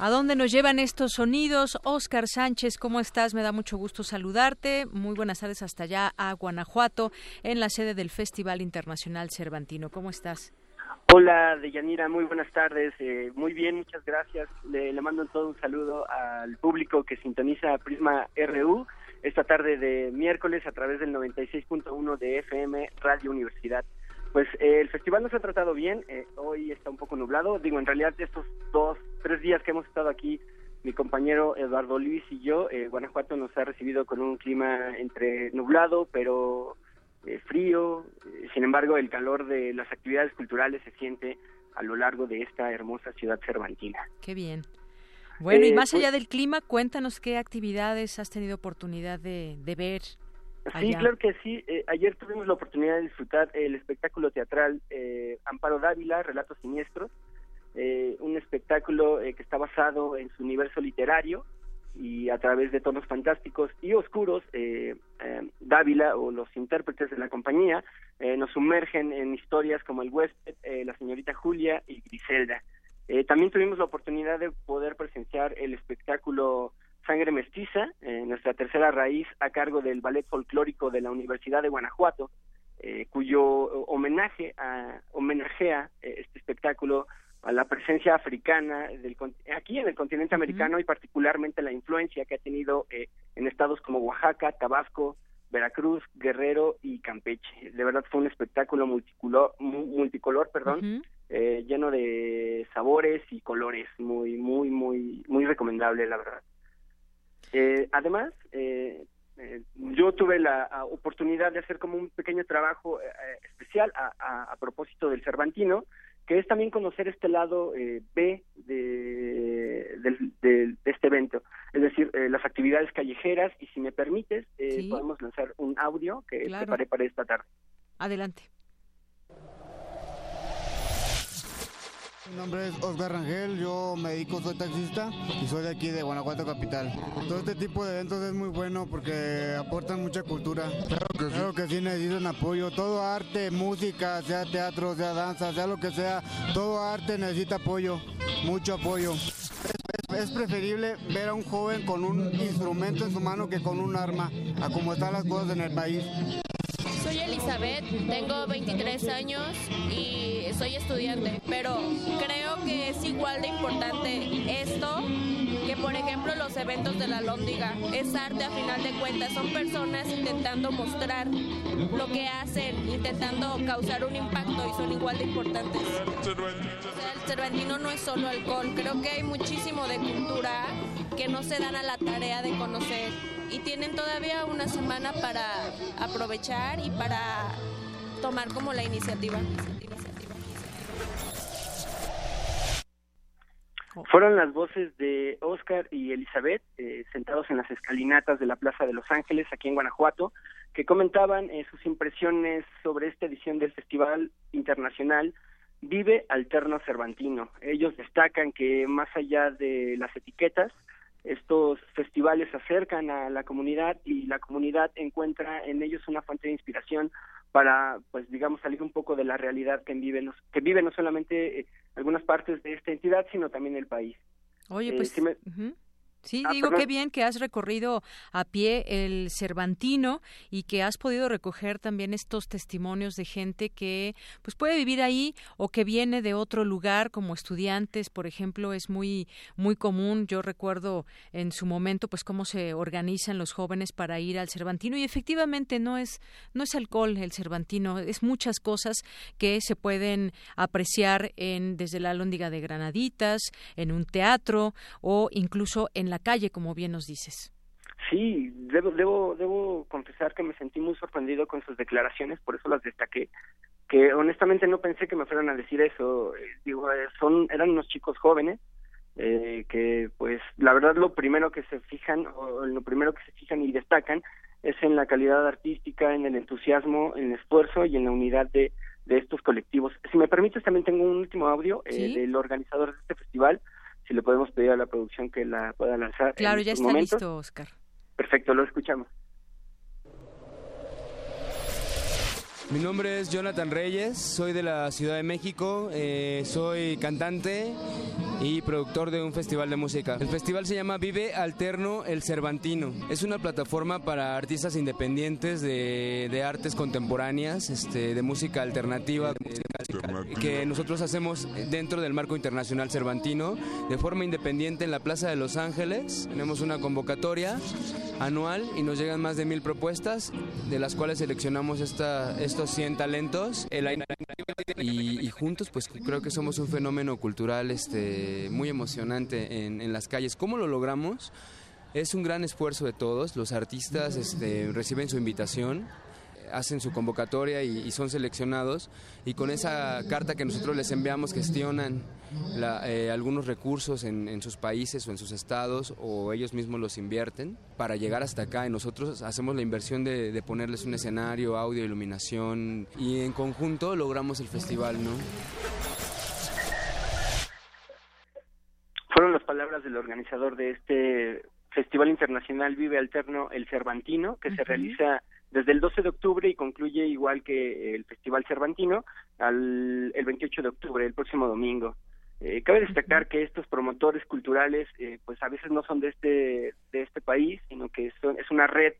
¿A dónde nos llevan estos sonidos? Oscar Sánchez, ¿cómo estás? Me da mucho gusto saludarte. Muy buenas tardes hasta allá a Guanajuato, en la sede del Festival Internacional Cervantino. ¿Cómo estás? Hola, Deyanira, muy buenas tardes. Eh, muy bien, muchas gracias. Le, le mando todo un saludo al público que sintoniza Prisma RU esta tarde de miércoles a través del 96.1 de FM Radio Universidad. Pues eh, el festival nos ha tratado bien, eh, hoy está un poco nublado, digo, en realidad estos dos, tres días que hemos estado aquí, mi compañero Eduardo Luis y yo, eh, Guanajuato nos ha recibido con un clima entre nublado, pero frío, sin embargo el calor de las actividades culturales se siente a lo largo de esta hermosa ciudad cervantina. Qué bien. Bueno, y más pues allá del clima, cuéntanos qué actividades has tenido oportunidad de, de ver Sí, claro que sí. Eh, ayer tuvimos la oportunidad de disfrutar el espectáculo teatral eh, Amparo Dávila, Relatos Siniestros, eh, un espectáculo que está basado en su universo literario y a través de tonos fantásticos y oscuros, Dávila o los intérpretes de la compañía nos sumergen en historias como El huésped, la señorita Julia y Griselda. también tuvimos la oportunidad de poder presenciar el espectáculo Sangre Mestiza, eh, nuestra tercera raíz a cargo del Ballet Folclórico de la Universidad de Guanajuato, eh, cuyo homenaje a, homenajea eh, este espectáculo a la presencia africana del, aquí en el continente americano y particularmente la influencia que ha tenido en estados como Oaxaca, Tabasco, Veracruz, Guerrero y Campeche. De verdad fue un espectáculo multicolor, multicolor perdón, lleno de sabores y colores, muy, muy, muy, muy recomendable, la verdad. Eh, además, eh, eh, yo tuve la oportunidad de hacer como un pequeño trabajo especial a, propósito del Cervantino, que es también conocer este lado B de, de, este evento, es decir, las actividades callejeras, y si me permites, podemos lanzar un audio que preparé para esta tarde. Adelante. Mi nombre es Oscar Rangel, yo me dedico, soy taxista y soy de aquí de Guanajuato Capital. Todo este tipo de eventos es muy bueno porque aportan mucha cultura. Claro que, sí. necesitan apoyo. Todo arte, música, sea teatro, sea danza, sea lo que sea, todo arte necesita apoyo, mucho apoyo. Es, preferible ver a un joven con un instrumento en su mano que con un arma, a como están las cosas en el país. Soy Elizabeth, tengo 23 años y soy estudiante, pero creo que es igual de importante esto que por ejemplo los eventos de la Lóndiga. Es arte a final de cuentas, son personas intentando mostrar lo que hacen, intentando causar un impacto y son igual de importantes. el Cervantino no es solo alcohol, creo que hay muchísimo de cultura que no se dan a la tarea de conocer y tienen todavía una semana para aprovechar y para tomar como la iniciativa. Fueron las voces de Oscar y Elizabeth, eh, sentados en las escalinatas de la Plaza de Los Ángeles, aquí en Guanajuato, que comentaban eh, sus impresiones sobre esta edición del Festival Internacional Vive Alterno Cervantino. Ellos destacan que más allá de las etiquetas, estos festivales acercan a la comunidad y la comunidad encuentra en ellos una fuente de inspiración para, pues, digamos, salir un poco de la realidad que vive, que vive no solamente eh, algunas partes de esta entidad, sino también el país. Oye, pues, eh, Sí, ah, digo qué bien que has recorrido a pie el Cervantino y que has podido recoger también estos testimonios de gente que pues puede vivir ahí o que viene de otro lugar como estudiantes, por ejemplo, es muy muy común. Yo recuerdo en su momento pues cómo se organizan los jóvenes para ir al Cervantino y efectivamente no es no es alcohol el Cervantino, es muchas cosas que se pueden apreciar en desde la Lóndiga de Granaditas, en un teatro o incluso en la calle, como bien nos dices. Sí, debo, debo, debo confesar que me sentí muy sorprendido con sus declaraciones, por eso las destaqué, que honestamente no pensé que me fueran a decir eso. Eh, digo, eh, son, eran unos chicos jóvenes, eh, que pues la verdad lo primero que se fijan, o lo primero que se fijan y destacan, es en la calidad artística, en el entusiasmo, en el esfuerzo y en la unidad de, de estos colectivos. Si me permites, también tengo un último audio del organizador de este festival, si le podemos pedir a la producción que la pueda lanzar. Claro, ya está listo, Oscar. Perfecto, lo escuchamos. Mi nombre es Jonathan Reyes, soy de la Ciudad de México, eh, soy cantante y productor de un festival de música. El festival se llama Vive Alterno El Cervantino. Es una plataforma para artistas independientes de, de artes contemporáneas, este, de música alternativa, que nosotros hacemos dentro del marco internacional cervantino, de forma independiente en la Plaza de Los Ángeles. Tenemos una convocatoria anual y nos llegan más de mil propuestas, de las cuales seleccionamos esta, estos 100 talentos. Y, juntos, pues creo que somos un fenómeno cultural este, muy emocionante en, en las calles. ¿Cómo lo logramos? Es un gran esfuerzo de todos. Los artistas este, reciben su invitación hacen su convocatoria y, son seleccionados y con esa carta que nosotros les enviamos gestionan eh, algunos recursos en, sus países o en sus estados o ellos mismos los invierten para llegar hasta acá y nosotros hacemos la inversión de, de ponerles un escenario, audio, iluminación y en conjunto logramos el festival, ¿no? Fueron las palabras del organizador de este Festival Internacional Vive Alterno El Cervantino, que se realiza desde el 12 de octubre y concluye igual que el Festival Cervantino al el 28 de octubre, el próximo domingo. Eh, cabe destacar que estos promotores culturales, eh, pues a veces no son de este de este país, sino que son, es una red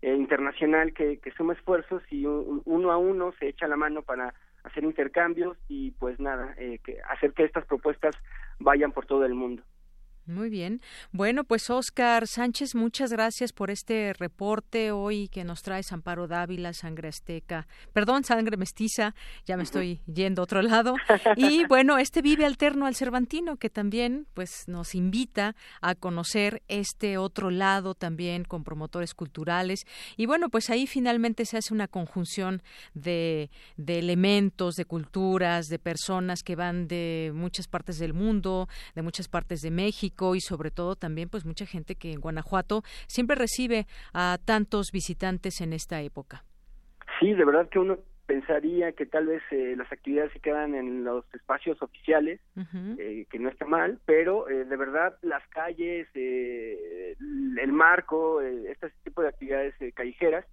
eh, internacional que, que suma esfuerzos y uno a uno se echa la mano para hacer intercambios y pues nada, que hacer que estas propuestas vayan por todo el mundo. Muy bien. Bueno, pues Oscar Sánchez, muchas gracias por este reporte hoy que nos trae Amparo Dávila, Sangre Azteca, perdón, Sangre Mestiza, ya me estoy yendo a otro lado. Y bueno, este Vive Alterno al Cervantino, que también pues nos invita a conocer este otro lado también con promotores culturales. Y bueno, pues ahí finalmente se hace una conjunción de, de elementos, de culturas, de personas que van de muchas partes del mundo, de muchas partes de México y sobre todo también pues mucha gente que en Guanajuato siempre recibe a tantos visitantes en esta época. Sí, de verdad que uno pensaría que tal vez eh, las actividades se quedan en los espacios oficiales, eh, que no está mal, pero eh, de verdad las calles, el marco, este tipo de actividades callejeras,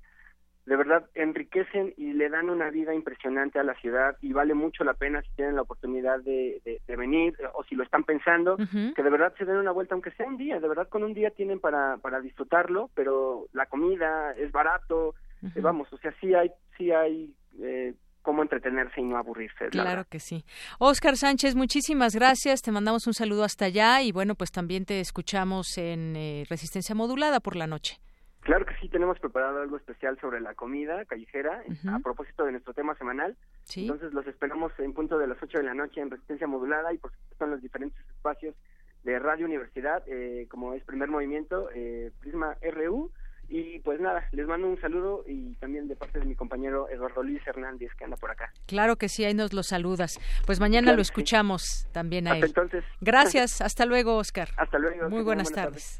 de verdad enriquecen y le dan una vida impresionante a la ciudad y vale mucho la pena si tienen la oportunidad de, venir o si lo están pensando, que de verdad se den una vuelta, aunque sea un día, de verdad con un día tienen para, para disfrutarlo, pero la comida es barato, vamos, o sea, sí hay, sí hay eh, cómo entretenerse y no aburrirse. Claro que sí. Oscar Sánchez, muchísimas gracias. Te mandamos un saludo hasta allá y bueno, pues también te escuchamos en eh, Resistencia Modulada por la noche. Claro que sí, tenemos preparado algo especial sobre la comida callejera a propósito de nuestro tema semanal. Entonces los esperamos en punto de las 8 de la noche en Resistencia Modulada y por supuesto en los diferentes espacios de Radio Universidad, eh, como es Primer Movimiento, eh, Prisma RU y pues nada, les mando un saludo y también de parte de mi compañero Eduardo Luis Hernández que anda por acá. Claro que sí, ahí nos lo saludas. Pues mañana lo escuchamos también a él. Entonces. Gracias, hasta luego, Oscar. Hasta luego. Muy buenas, tardes.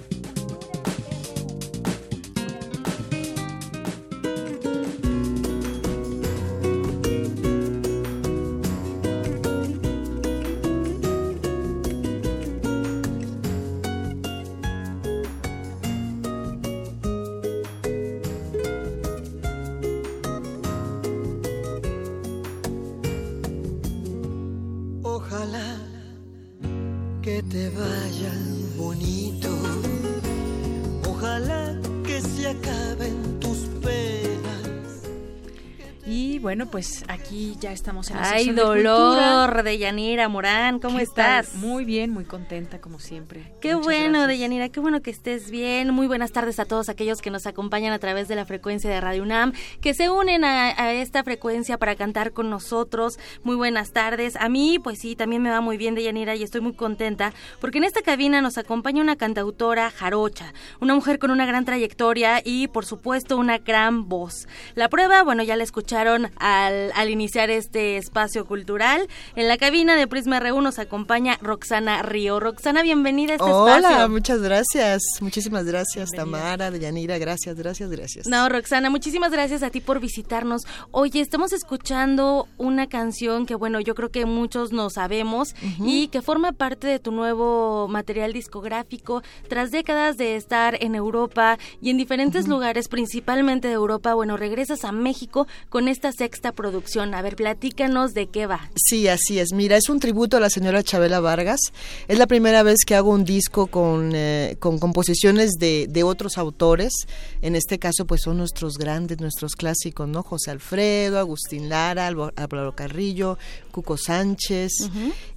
Bueno, pues aquí ya estamos en la Ay, dolor de, Yanira Morán, ¿cómo estás? Muy bien, muy contenta como siempre. Qué bueno, de Yanira, qué bueno que estés bien. Muy buenas tardes a todos aquellos que nos acompañan a través de la frecuencia de Radio UNAM, que se unen a, esta frecuencia para cantar con nosotros. Muy buenas tardes. A mí, pues sí, también me va muy bien de Yanira y estoy muy contenta porque en esta cabina nos acompaña una cantautora jarocha, una mujer con una gran trayectoria y, por supuesto, una gran voz. La prueba, bueno, ya la escucharon al, al, iniciar este espacio cultural. En la cabina de Prisma R1 nos acompaña Roxana Río. Roxana, bienvenida a este espacio. Hola, muchas gracias. Muchísimas gracias, Tamara, Deyanira. Gracias, gracias, gracias. No, Roxana, muchísimas gracias a ti por visitarnos. Oye, estamos escuchando una canción que, bueno, yo creo que muchos no sabemos y que forma parte de tu nuevo material discográfico. Tras décadas de estar en Europa y en diferentes lugares, principalmente de Europa, bueno, regresas a México con esta sexta producción. A ver, platícanos de qué va. Sí, así es. Mira, es un tributo a la señora Chabela Vargas. Es la primera vez que hago un disco con, eh, con composiciones de, de, otros autores. En este caso, pues son nuestros grandes, nuestros clásicos, ¿no? José Alfredo, Agustín Lara, Álvaro Carrillo, Cuco Sánchez.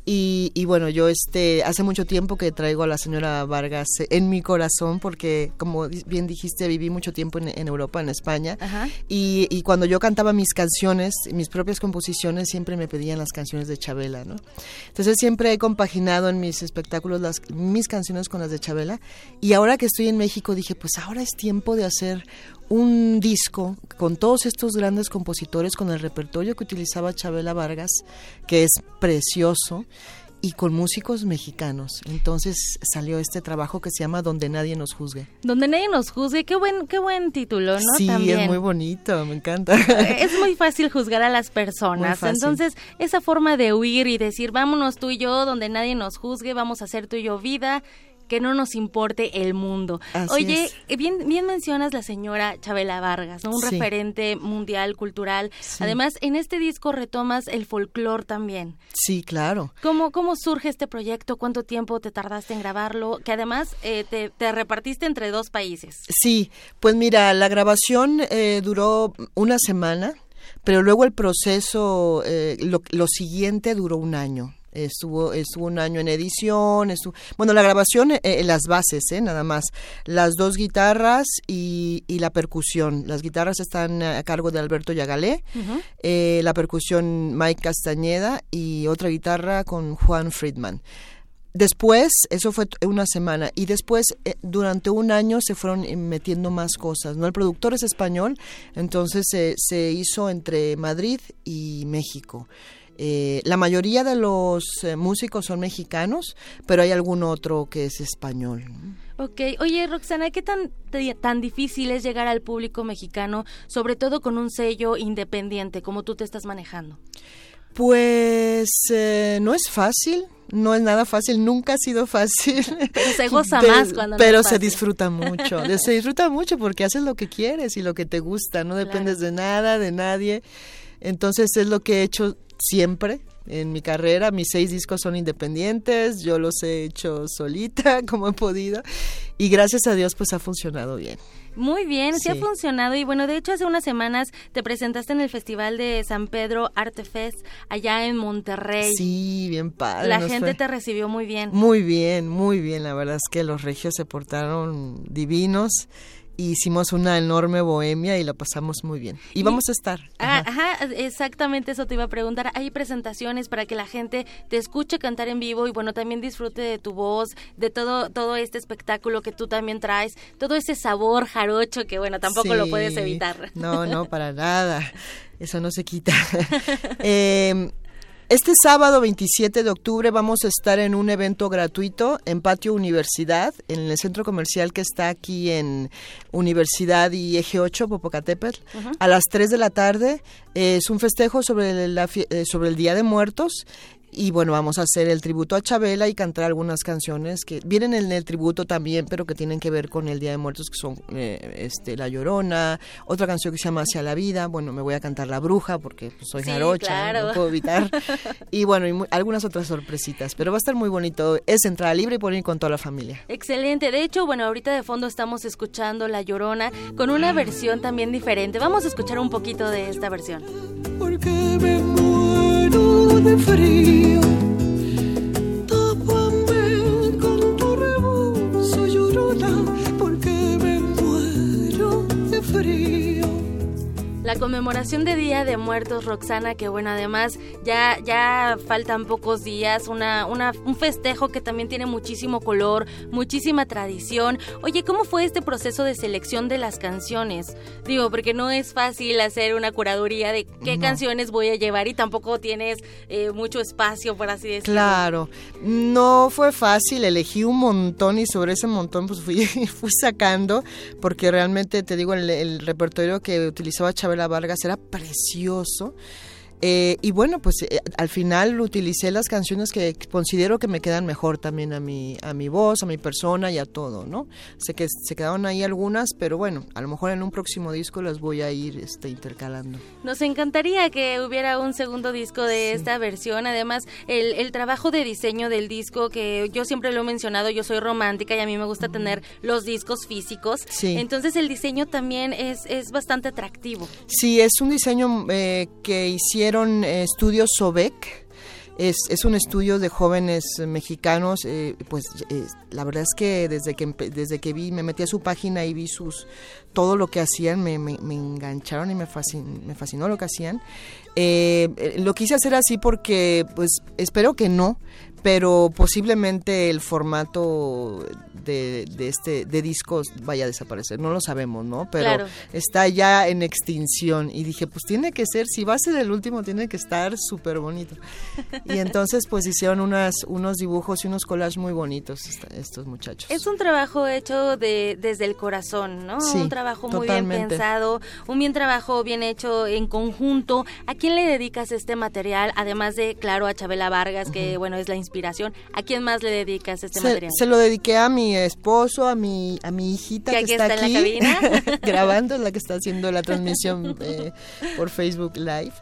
Y, y, bueno, yo este hace mucho tiempo que traigo a la señora Vargas en mi corazón porque, como bien dijiste, viví mucho tiempo en, en Europa, en España. Y, y cuando yo cantaba mis canciones, mis propias composiciones, siempre me pedían las canciones de Chabela, ¿no? Entonces siempre he compaginado en mis espectáculos las, mis canciones con las de Chabela y ahora que estoy en México dije, pues ahora es tiempo de hacer un disco con todos estos grandes compositores, con el repertorio que utilizaba Chabela Vargas, que es precioso y con músicos mexicanos. Entonces salió este trabajo que se llama Donde nadie nos juzgue. Donde nadie nos juzgue, qué buen qué buen título, ¿no? Sí, es muy bonito, me encanta. Es muy fácil juzgar a las personas. Entonces, esa forma de huir y decir, "Vámonos tú y yo donde nadie nos juzgue, vamos a hacer tú y yo vida." Que no nos importe el mundo. Oye, eh, bien, bien mencionas la señora Chabela Vargas, ¿no? un referente mundial, cultural. Además, en este disco retomas el folclore también. Sí, claro. ¿Cómo, ¿Cómo surge este proyecto? ¿Cuánto tiempo te tardaste en grabarlo? Que además eh, te, repartiste entre dos países. Sí, pues mira, la grabación eh, duró una semana, pero luego el proceso, lo, lo siguiente duró un año estuvo estuvo un año en edición estuvo, bueno la grabación eh, las bases eh, nada más las dos guitarras y, y, la percusión las guitarras están a cargo de Alberto Yagalé eh, la percusión Mike Castañeda y otra guitarra con Juan Friedman después, eso fue una semana, y después eh, durante un año se fueron eh, metiendo más cosas, ¿no? El productor es español, entonces se hizo entre Madrid y México. Eh, la mayoría de los músicos son mexicanos, pero hay algún otro que es español. Ok, oye Roxana, ¿qué tan, tan difícil es llegar al público mexicano, sobre todo con un sello independiente como tú te estás manejando? Pues eh, no es fácil, no es nada fácil, nunca ha sido fácil. Pero se goza más cuando Pero no se disfruta mucho, se disfruta mucho porque haces lo que quieres y lo que te gusta, no dependes de nada, de nadie. Entonces es lo que he hecho siempre, en mi carrera. Mis seis discos son independientes, yo los he hecho solita como he podido y gracias a Dios pues ha funcionado bien. Muy bien, sí. ha funcionado y bueno, de hecho hace unas semanas te presentaste en el Festival de San Pedro Arte Fest allá en Monterrey. Sí, bien padre. La gente te recibió muy bien. Muy bien, muy bien, la verdad es que los regios se portaron divinos hicimos una enorme bohemia y la pasamos muy bien. Y, vamos a estar. Ah, ajá. exactamente eso te iba a preguntar. Hay presentaciones para que la gente te escuche cantar en vivo y bueno, también disfrute de tu voz, de todo todo este espectáculo que tú también traes, todo ese sabor jarocho que bueno, tampoco lo puedes evitar. No, no, para nada. Eso no se quita. eh, este sábado 27 de octubre vamos a estar en un evento gratuito en Patio Universidad, en el centro comercial que está aquí en Universidad y Eje 8, Popocatépetl, a las 3 de la tarde. Es un festejo sobre, la, eh, sobre el Día de Muertos y bueno, vamos a hacer el tributo a Chabela y cantar algunas canciones que vienen en el tributo también, pero que tienen que ver con el Día de Muertos, que son eh, este, La Llorona, otra canción que se llama Hacia la Vida, bueno, me voy a cantar La Bruja porque pues, soy jarocha, no puedo evitar, y bueno, y algunas otras sorpresitas, pero va a estar muy bonito, es entrada libre y por ir con toda la familia. Excelente, de hecho, bueno, ahorita de fondo estamos escuchando La Llorona con una versión también diferente, vamos a escuchar un poquito de esta versión. Porque me muero de frío La conmemoración de Día de Muertos, Roxana, que bueno, además ya, ya faltan pocos días, una, una, un festejo que también tiene muchísimo color, muchísima tradición. Oye, ¿cómo fue este proceso de selección de las canciones? Digo, porque no es fácil hacer una curaduría de qué canciones voy a llevar y tampoco tienes eh, mucho espacio, por así decirlo. Claro, no fue fácil, elegí un montón y sobre ese montón pues fui, fui sacando, porque realmente te digo, el, el repertorio que utilizaba Chávez la Vargas era precioso. Eh, y bueno, pues eh, al final utilicé las canciones que considero que me quedan mejor también a mi, a mi voz, a mi persona y a todo, ¿no? Sé que se quedaron ahí algunas, pero bueno, a lo mejor en un próximo disco las voy a ir este, intercalando. Nos encantaría que hubiera un segundo disco de esta versión. Además, el, el, trabajo de diseño del disco, que yo siempre lo he mencionado, yo soy romántica y a mí me gusta tener los discos físicos. Sí. Entonces el diseño también es, es bastante atractivo. Sí, es un diseño eh, que hicieron estudios Sobek. Es, un estudio de jóvenes mexicanos, eh, pues eh, la verdad es que desde que desde que vi, me metí a su página y vi sus todo lo que hacían, me, me, engancharon y me fascinó, me fascinó lo que hacían. Eh, lo quise hacer así porque, pues espero que no, pero posiblemente el formato de, este de discos vaya a desaparecer no lo sabemos no pero está ya en extinción y dije pues tiene que ser si va a ser el último tiene que estar súper bonito. Y entonces pues hicieron unas unos dibujos y unos collages muy bonitos estos muchachos. Es un trabajo hecho de desde el corazón no sí, un trabajo muy bien pensado un bien trabajo bien hecho en conjunto. A quién le dedicas este material además de claro a Chabela Vargas que bueno es la inspiración ¿A quién más le dedicas este material? Se lo dediqué a mi esposo, a mi, a mi hijita que, está, aquí grabando, la que está haciendo la transmisión eh, por Facebook Live.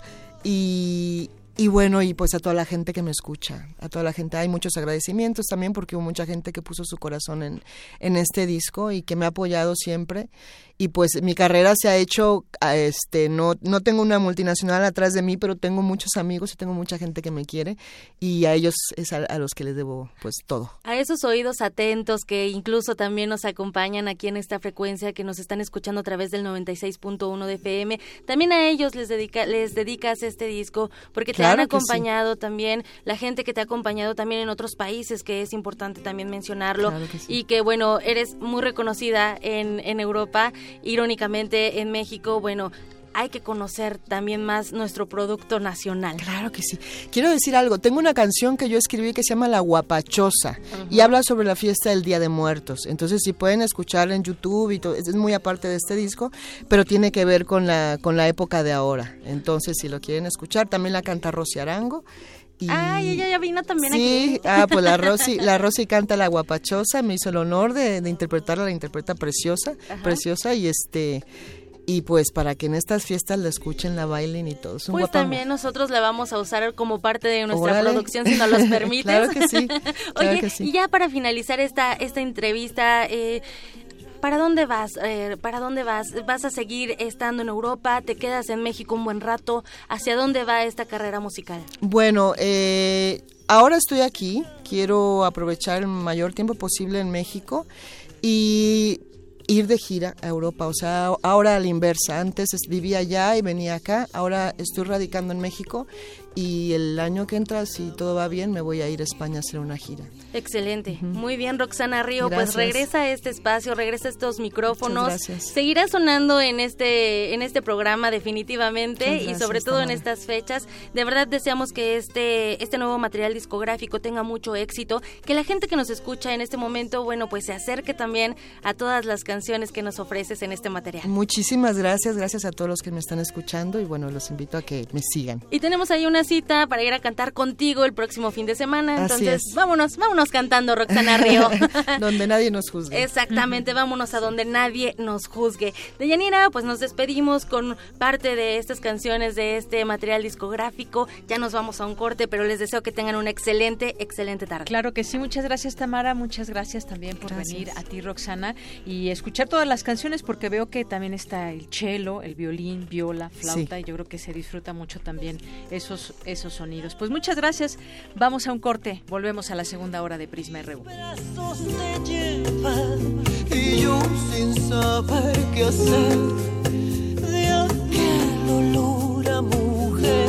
Y, y bueno, y pues a toda la gente que me escucha, a toda la gente, hay muchos agradecimientos también porque hubo mucha gente que puso su corazón en, en este disco y que me ha apoyado siempre y pues mi carrera se ha hecho este no no tengo una multinacional atrás de mí pero tengo muchos amigos y tengo mucha gente que me quiere y a ellos es a, los que les debo pues todo. A esos oídos atentos que incluso también nos acompañan aquí en esta frecuencia que nos están escuchando a través del 96.1 de FM también a ellos les dedica les dedicas este disco porque te han acompañado también, la gente que te ha acompañado también en otros países, que es importante también mencionarlo, y que bueno, eres muy reconocida en, en Europa, irónicamente en México, bueno, hay que conocer también más nuestro producto nacional. Claro que sí. Quiero decir algo, tengo una canción que yo escribí que se llama La Guapachosa y habla sobre la fiesta del Día de Muertos. Entonces, si pueden escuchar en YouTube y todo, es muy aparte de este disco, pero tiene que ver con la con la época de ahora. Entonces, si lo quieren escuchar, también la canta Rosy Arango. Y... Ay, ella ya vino también sí, ah, pues la Rosy, la Rosy canta La Guapachosa, me hizo el honor de, interpretarla, la interpreta preciosa, preciosa y este y pues para que en estas fiestas la escuchen, la bailen y todo. pues también nosotros la vamos a usar como parte de nuestra producción si nos los permite. claro que sí. Oye, y ya para finalizar esta esta entrevista, eh, ¿Para dónde vas? Eh, ¿Para dónde vas? ¿Vas a seguir estando en Europa? ¿Te quedas en México un buen rato? ¿Hacia dónde va esta carrera musical? Bueno, eh, ahora estoy aquí. Quiero aprovechar el mayor tiempo posible en México y ir de gira a Europa, o sea, ahora a la inversa, antes vivía allá y venía acá, ahora estoy radicando en México y el año que entra, si todo va bien, me voy a ir a España a hacer una gira. Excelente. Muy bien, Roxana Río. Pues regresa a este espacio, regresa a estos micrófonos. gracias. Seguirá sonando en este, en este programa definitivamente y sobre todo en estas fechas. De verdad deseamos que este, este nuevo material discográfico tenga mucho éxito, que la gente que nos escucha en este momento, bueno, pues se acerque también a todas las canciones que nos ofreces en este material. Muchísimas gracias, gracias a todos los que me están escuchando y bueno, los invito a que me sigan. Y tenemos ahí una cita para ir a cantar contigo el próximo fin de semana. Entonces, vámonos, vámonos cantando, Roxana Río. donde nadie nos juzgue. Exactamente, vámonos a donde nadie nos juzgue. De Yanira, pues nos despedimos con parte de estas canciones de este material discográfico. Ya nos vamos a un corte, pero les deseo que tengan una excelente, excelente tarde. Claro que sí, muchas gracias Tamara, muchas gracias también por venir a ti, Roxana, y escuchar todas las canciones porque veo que también está el cello, el violín, viola, flauta, y yo creo que se disfruta mucho también esos esos, sonidos. Pues muchas gracias. Vamos a un corte. Volvemos a la segunda hora de Prisma RU. Y sin saber qué hacer de mujer,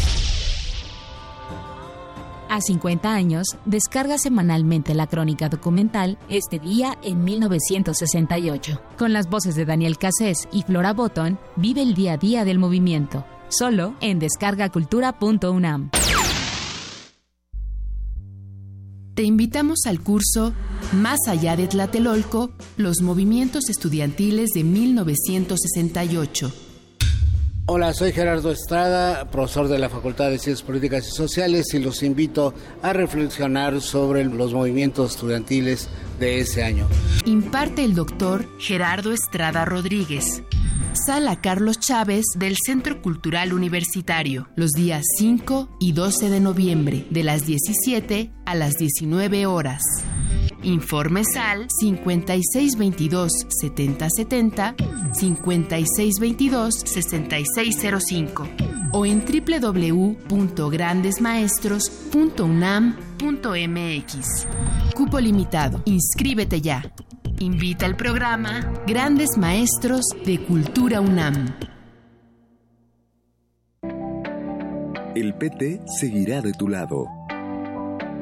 A 50 años, descarga semanalmente la crónica documental Este día en 1968. Con las voces de Daniel Cassés y Flora Botton, vive el día a día del movimiento. Solo en descargacultura.unam. Te invitamos al curso Más allá de Tlatelolco, los movimientos estudiantiles de 1968 Hola, soy Gerardo Estrada, profesor de la Facultad de Ciencias Políticas y Sociales y los invito a reflexionar sobre los movimientos estudiantiles de ese año. Imparte el doctor Gerardo Estrada Rodríguez. Sala Carlos Chávez del Centro Cultural Universitario, los días 5 y 12 de noviembre, de las 17 a las 19 horas. Informes al 5622-7070, 5622-6605 o en www.grandesmaestros.unam.mx. Cupo limitado. Inscríbete ya. Invita al programa Grandes Maestros de Cultura UNAM. El PT seguirá de tu lado.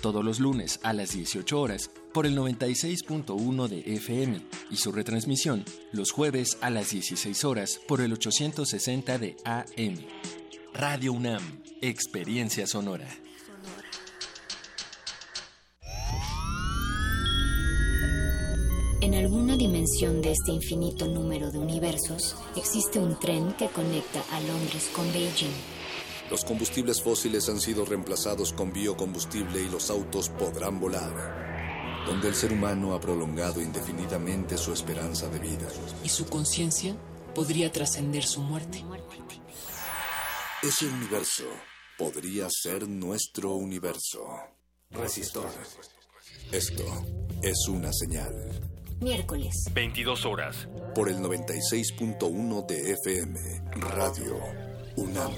Todos los lunes a las 18 horas por el 96.1 de FM y su retransmisión los jueves a las 16 horas por el 860 de AM. Radio UNAM, Experiencia Sonora. En alguna dimensión de este infinito número de universos existe un tren que conecta a Londres con Beijing. Los combustibles fósiles han sido reemplazados con biocombustible y los autos podrán volar donde el ser humano ha prolongado indefinidamente su esperanza de vida. Y su conciencia podría trascender su muerte. Ese universo podría ser nuestro universo. Resistor. Esto es una señal. Miércoles. 22 horas. Por el 96.1 de FM. Radio UNAM.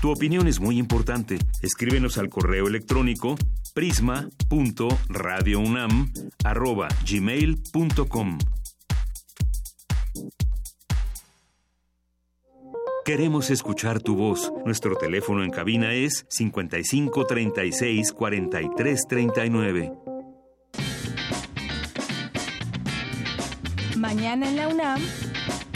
Tu opinión es muy importante. Escríbenos al correo electrónico prisma.radiounam@gmail.com. Queremos escuchar tu voz. Nuestro teléfono en cabina es 55 36 43 39. Mañana en la UNAM,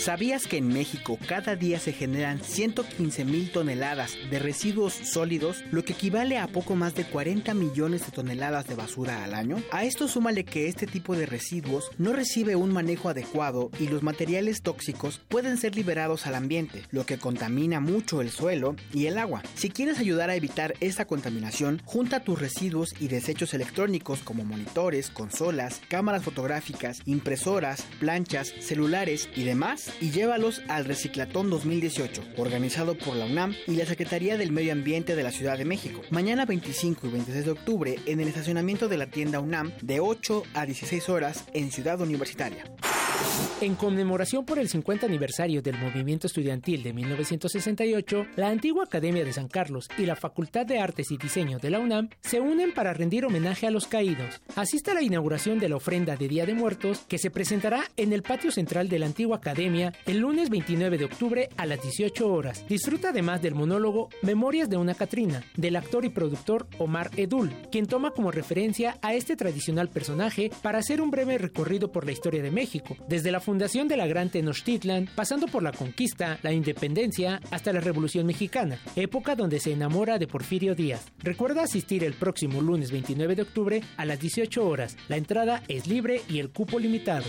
¿Sabías que en México cada día se generan 115 mil toneladas de residuos sólidos, lo que equivale a poco más de 40 millones de toneladas de basura al año? A esto súmale que este tipo de residuos no recibe un manejo adecuado y los materiales tóxicos pueden ser liberados al ambiente, lo que contamina mucho el suelo y el agua. Si quieres ayudar a evitar esta contaminación, junta tus residuos y desechos electrónicos como monitores, consolas, cámaras fotográficas, impresoras, planchas, celulares y demás y llévalos al Reciclatón 2018, organizado por la UNAM y la Secretaría del Medio Ambiente de la Ciudad de México. Mañana 25 y 26 de octubre en el estacionamiento de la tienda UNAM de 8 a 16 horas en Ciudad Universitaria. En conmemoración por el 50 aniversario del movimiento estudiantil de 1968, la antigua Academia de San Carlos y la Facultad de Artes y Diseño de la UNAM se unen para rendir homenaje a los caídos. Asiste a la inauguración de la ofrenda de Día de Muertos que se presentará en el patio central de la antigua Academia el lunes 29 de octubre a las 18 horas. Disfruta además del monólogo Memorias de una Catrina, del actor y productor Omar Edul, quien toma como referencia a este tradicional personaje para hacer un breve recorrido por la historia de México, desde la fundación de la Gran Tenochtitlan, pasando por la conquista, la independencia, hasta la Revolución Mexicana, época donde se enamora de Porfirio Díaz. Recuerda asistir el próximo lunes 29 de octubre a las 18 horas. La entrada es libre y el cupo limitado.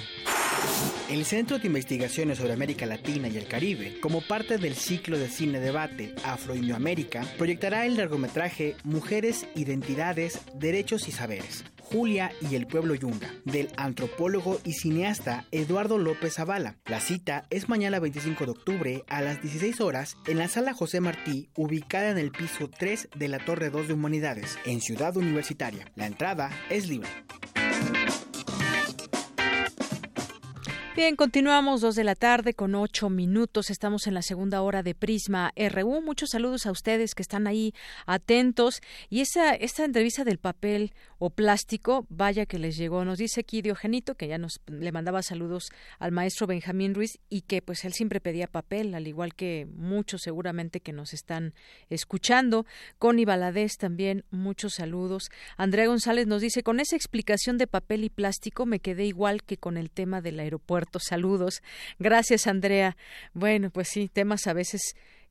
El Centro de Investigaciones sobre América Latina y el Caribe, como parte del ciclo de cine debate Afro-América, proyectará el largometraje Mujeres, Identidades, Derechos y Saberes, Julia y el pueblo yunga, del antropólogo y cineasta Eduardo López Zavala. La cita es mañana 25 de octubre a las 16 horas en la sala José Martí, ubicada en el piso 3 de la Torre 2 de Humanidades, en Ciudad Universitaria. La entrada es libre. Bien, continuamos dos de la tarde con ocho minutos. Estamos en la segunda hora de Prisma RU. Muchos saludos a ustedes que están ahí atentos. Y esa, esta entrevista del papel o plástico, vaya que les llegó. Nos dice aquí Diogenito, que ya nos le mandaba saludos al maestro Benjamín Ruiz y que pues él siempre pedía papel, al igual que muchos seguramente que nos están escuchando. Connie Baladés también, muchos saludos. Andrea González nos dice, con esa explicación de papel y plástico me quedé igual que con el tema del aeropuerto Saludos. Gracias, Andrea. Bueno, pues sí, temas a veces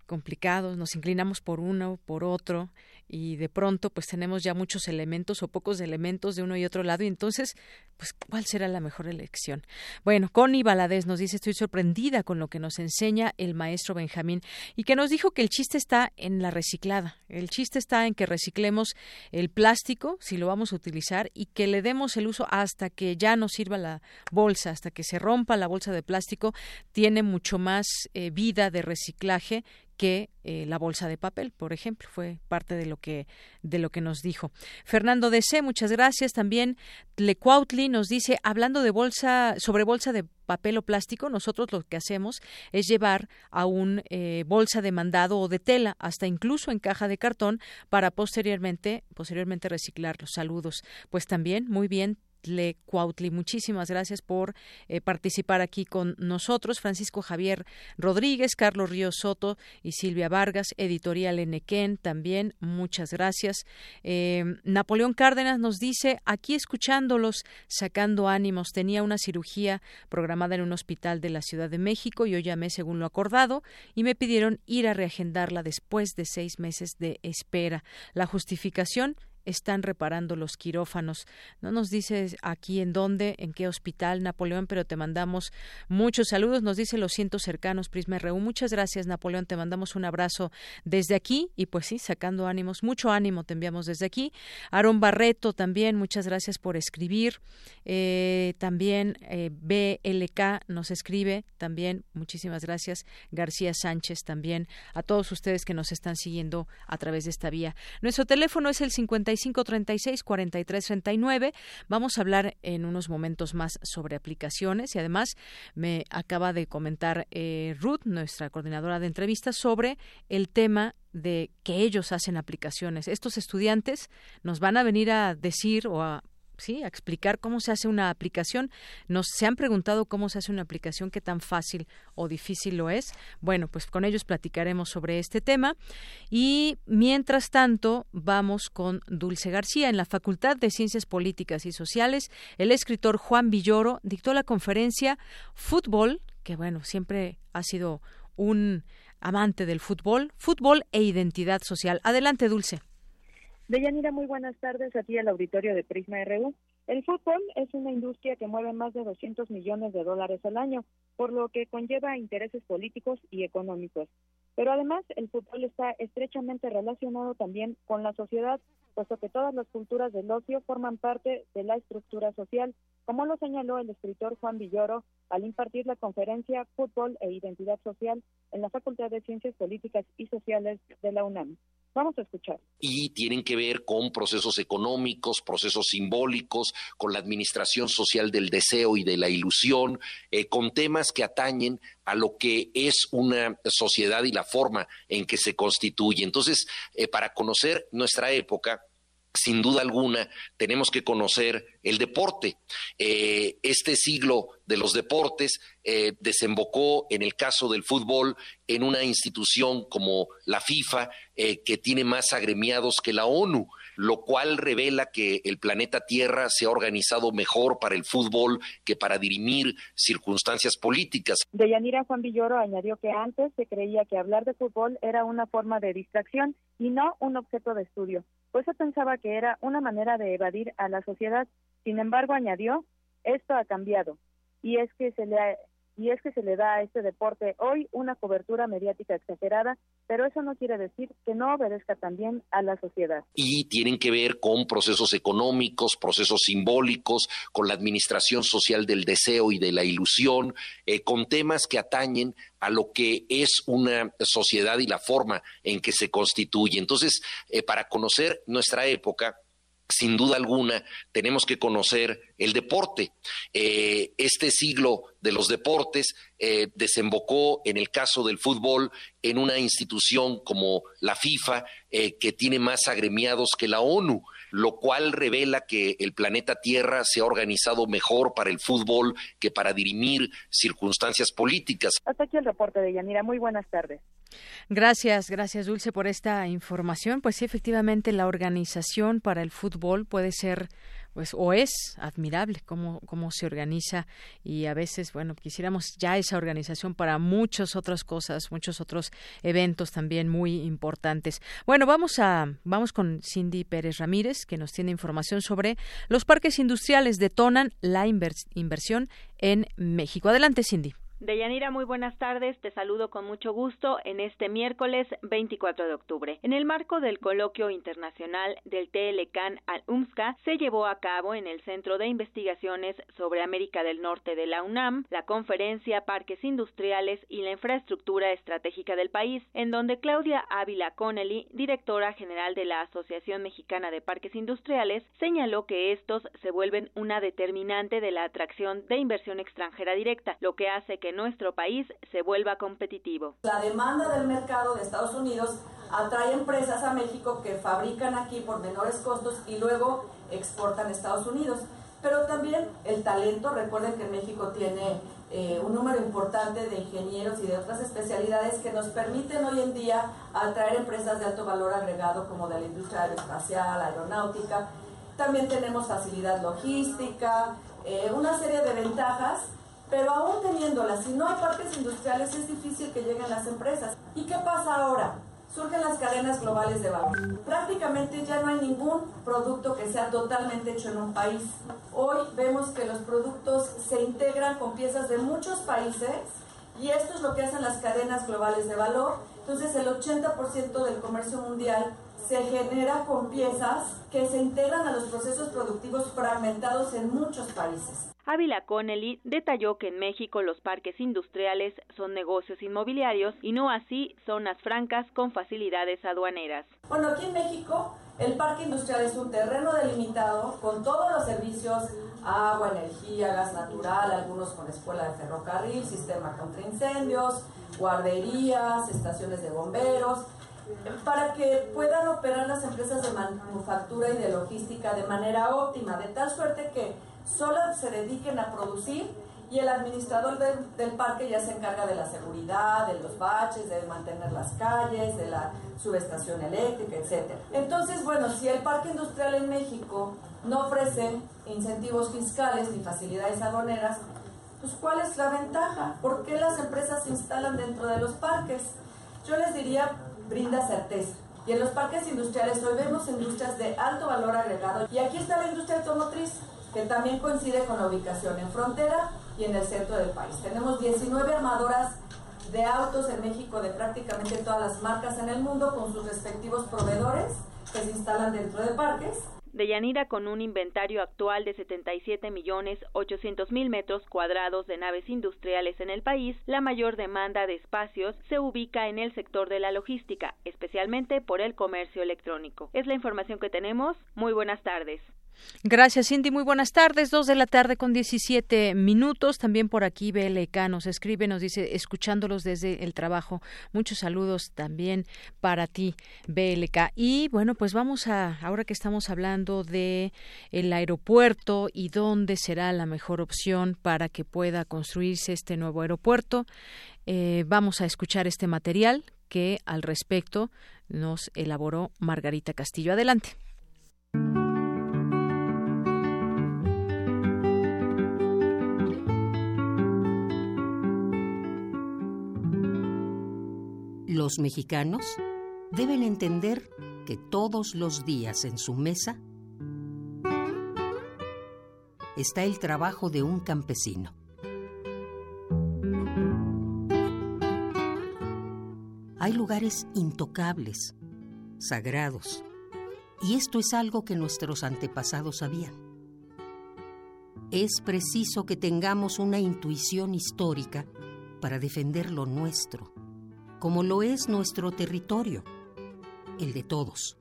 complicados, nos inclinamos por uno, por otro, y de pronto pues tenemos ya muchos elementos o pocos elementos de uno y otro lado y entonces pues cuál será la mejor elección. Bueno, Connie Baladés nos dice estoy sorprendida con lo que nos enseña el maestro Benjamín y que nos dijo que el chiste está en la reciclada. El chiste está en que reciclemos el plástico si lo vamos a utilizar y que le demos el uso hasta que ya no sirva la bolsa, hasta que se rompa la bolsa de plástico, tiene mucho más eh, vida de reciclaje que eh, la bolsa de papel, por ejemplo, fue parte de lo que de lo que nos dijo. Fernando DC, muchas gracias. También Lecuautli nos dice, hablando de bolsa sobre bolsa de papel o plástico, nosotros lo que hacemos es llevar a un eh, bolsa de mandado o de tela, hasta incluso en caja de cartón, para posteriormente posteriormente reciclarlos. Saludos. Pues también muy bien Cuautli. Muchísimas gracias por eh, participar aquí con nosotros. Francisco Javier Rodríguez, Carlos Ríos Soto y Silvia Vargas, editorial Enequén también. Muchas gracias. Eh, Napoleón Cárdenas nos dice, aquí escuchándolos, sacando ánimos, tenía una cirugía programada en un hospital de la Ciudad de México. Yo llamé según lo acordado y me pidieron ir a reagendarla después de seis meses de espera. La justificación están reparando los quirófanos. No nos dices aquí en dónde, en qué hospital, Napoleón, pero te mandamos muchos saludos. Nos dice los cientos cercanos, Prisma RU. Muchas gracias, Napoleón. Te mandamos un abrazo desde aquí y pues sí, sacando ánimos. Mucho ánimo te enviamos desde aquí. Aaron Barreto también, muchas gracias por escribir. Eh, también eh, BLK nos escribe también. Muchísimas gracias. García Sánchez también. A todos ustedes que nos están siguiendo a través de esta vía. Nuestro teléfono es el 50 y nueve Vamos a hablar en unos momentos más sobre aplicaciones y además me acaba de comentar eh, Ruth, nuestra coordinadora de entrevistas, sobre el tema de que ellos hacen aplicaciones. Estos estudiantes nos van a venir a decir o a sí, a explicar cómo se hace una aplicación. Nos se han preguntado cómo se hace una aplicación, qué tan fácil o difícil lo es. Bueno, pues con ellos platicaremos sobre este tema. Y mientras tanto, vamos con Dulce García. En la Facultad de Ciencias Políticas y Sociales, el escritor Juan Villoro dictó la conferencia Fútbol, que bueno, siempre ha sido un amante del fútbol, fútbol e identidad social. Adelante, Dulce. Deyanira, muy buenas tardes a ti al auditorio de Prisma RU. El fútbol es una industria que mueve más de 200 millones de dólares al año, por lo que conlleva intereses políticos y económicos. Pero además, el fútbol está estrechamente relacionado también con la sociedad, puesto que todas las culturas del ocio forman parte de la estructura social, como lo señaló el escritor Juan Villoro al impartir la conferencia Fútbol e Identidad Social en la Facultad de Ciencias Políticas y Sociales de la UNAM. Vamos a escuchar. Y tienen que ver con procesos económicos, procesos simbólicos, con la administración social del deseo y de la ilusión, eh, con temas que atañen a lo que es una sociedad y la forma en que se constituye. Entonces, eh, para conocer nuestra época, sin duda alguna, tenemos que conocer el deporte. Eh, este siglo de los deportes eh, desembocó, en el caso del fútbol, en una institución como la FIFA, eh, que tiene más agremiados que la ONU, lo cual revela que el planeta Tierra se ha organizado mejor para el fútbol que para dirimir circunstancias políticas. Deyanira Juan Villoro añadió que antes se creía que hablar de fútbol era una forma de distracción y no un objeto de estudio. Pues se pensaba que era una manera de evadir a la sociedad. Sin embargo, añadió, esto ha cambiado y es que se le y es que se le da a este deporte hoy una cobertura mediática exagerada, pero eso no quiere decir que no obedezca también a la sociedad. Y tienen que ver con procesos económicos, procesos simbólicos, con la administración social del deseo y de la ilusión, eh, con temas que atañen a lo que es una sociedad y la forma en que se constituye. Entonces, eh, para conocer nuestra época, sin duda alguna, tenemos que conocer el deporte. Eh, este siglo de los deportes eh, desembocó, en el caso del fútbol, en una institución como la FIFA, eh, que tiene más agremiados que la ONU lo cual revela que el planeta Tierra se ha organizado mejor para el fútbol que para dirimir circunstancias políticas. Hasta aquí el reporte de Yanira. Muy buenas tardes. Gracias, gracias Dulce por esta información. Pues sí, efectivamente la organización para el fútbol puede ser pues o es admirable cómo, cómo se organiza y a veces, bueno, quisiéramos ya esa organización para muchas otras cosas, muchos otros eventos también muy importantes. Bueno, vamos a vamos con Cindy Pérez Ramírez que nos tiene información sobre los parques industriales detonan la inversión en México. Adelante, Cindy. Deyanira, muy buenas tardes. Te saludo con mucho gusto en este miércoles 24 de octubre. En el marco del coloquio internacional del TLCAN al UMSCA, se llevó a cabo en el Centro de Investigaciones sobre América del Norte de la UNAM la conferencia Parques Industriales y la Infraestructura Estratégica del País, en donde Claudia Ávila Connelly, directora general de la Asociación Mexicana de Parques Industriales, señaló que estos se vuelven una determinante de la atracción de inversión extranjera directa, lo que hace que nuestro país se vuelva competitivo. La demanda del mercado de Estados Unidos atrae empresas a México que fabrican aquí por menores costos y luego exportan a Estados Unidos. Pero también el talento, recuerden que México tiene eh, un número importante de ingenieros y de otras especialidades que nos permiten hoy en día atraer empresas de alto valor agregado como de la industria aeroespacial, aeronáutica. También tenemos facilidad logística, eh, una serie de ventajas pero aún teniéndolas, si no hay parques industriales es difícil que lleguen las empresas. ¿Y qué pasa ahora? Surgen las cadenas globales de valor. Prácticamente ya no hay ningún producto que sea totalmente hecho en un país. Hoy vemos que los productos se integran con piezas de muchos países y esto es lo que hacen las cadenas globales de valor. Entonces el 80% del comercio mundial se genera con piezas que se integran a los procesos productivos fragmentados en muchos países. Ávila Connelly detalló que en México los parques industriales son negocios inmobiliarios y no así zonas francas con facilidades aduaneras. Bueno, aquí en México el parque industrial es un terreno delimitado con todos los servicios, agua, energía, gas natural, algunos con escuela de ferrocarril, sistema contra incendios, guarderías, estaciones de bomberos, para que puedan operar las empresas de manufactura y de logística de manera óptima, de tal suerte que solo se dediquen a producir y el administrador del, parque ya se encarga de la seguridad, de los baches, de mantener las calles, de la subestación eléctrica, etc. Entonces, bueno, si el parque industrial en México no ofrece incentivos fiscales ni facilidades aduaneras, pues ¿cuál es la ventaja? ¿Por qué las empresas se instalan dentro de los parques? Yo les diría, brinda certeza. Y en los parques industriales hoy vemos industrias de alto valor agregado. Y aquí está la industria automotriz que también coincide con la ubicación en frontera y en el centro del país. Tenemos 19 armadoras de autos en México de prácticamente todas las marcas en el mundo con sus respectivos proveedores que se instalan dentro de parques. De Yanira con un inventario actual de 77 millones 800 mil metros cuadrados de naves industriales en el país, la mayor demanda de espacios se ubica en el sector de la logística, especialmente por el comercio electrónico. Es la información que tenemos. Muy buenas tardes. Gracias, Cindy. Muy buenas tardes. Dos de la tarde con 17 minutos. También por aquí BLK nos escribe, nos dice, escuchándolos desde el trabajo. Muchos saludos también para ti, BLK. Y bueno, pues vamos a, ahora que estamos hablando de el aeropuerto y dónde será la mejor opción para que pueda construirse este nuevo aeropuerto, eh, vamos a escuchar este material que al respecto nos elaboró Margarita Castillo. Adelante. Los mexicanos deben entender que todos los días en su mesa está el trabajo de un campesino. Hay lugares intocables, sagrados, y esto es algo que nuestros antepasados sabían. Es preciso que tengamos una intuición histórica para defender lo nuestro como lo es nuestro territorio, el de todos.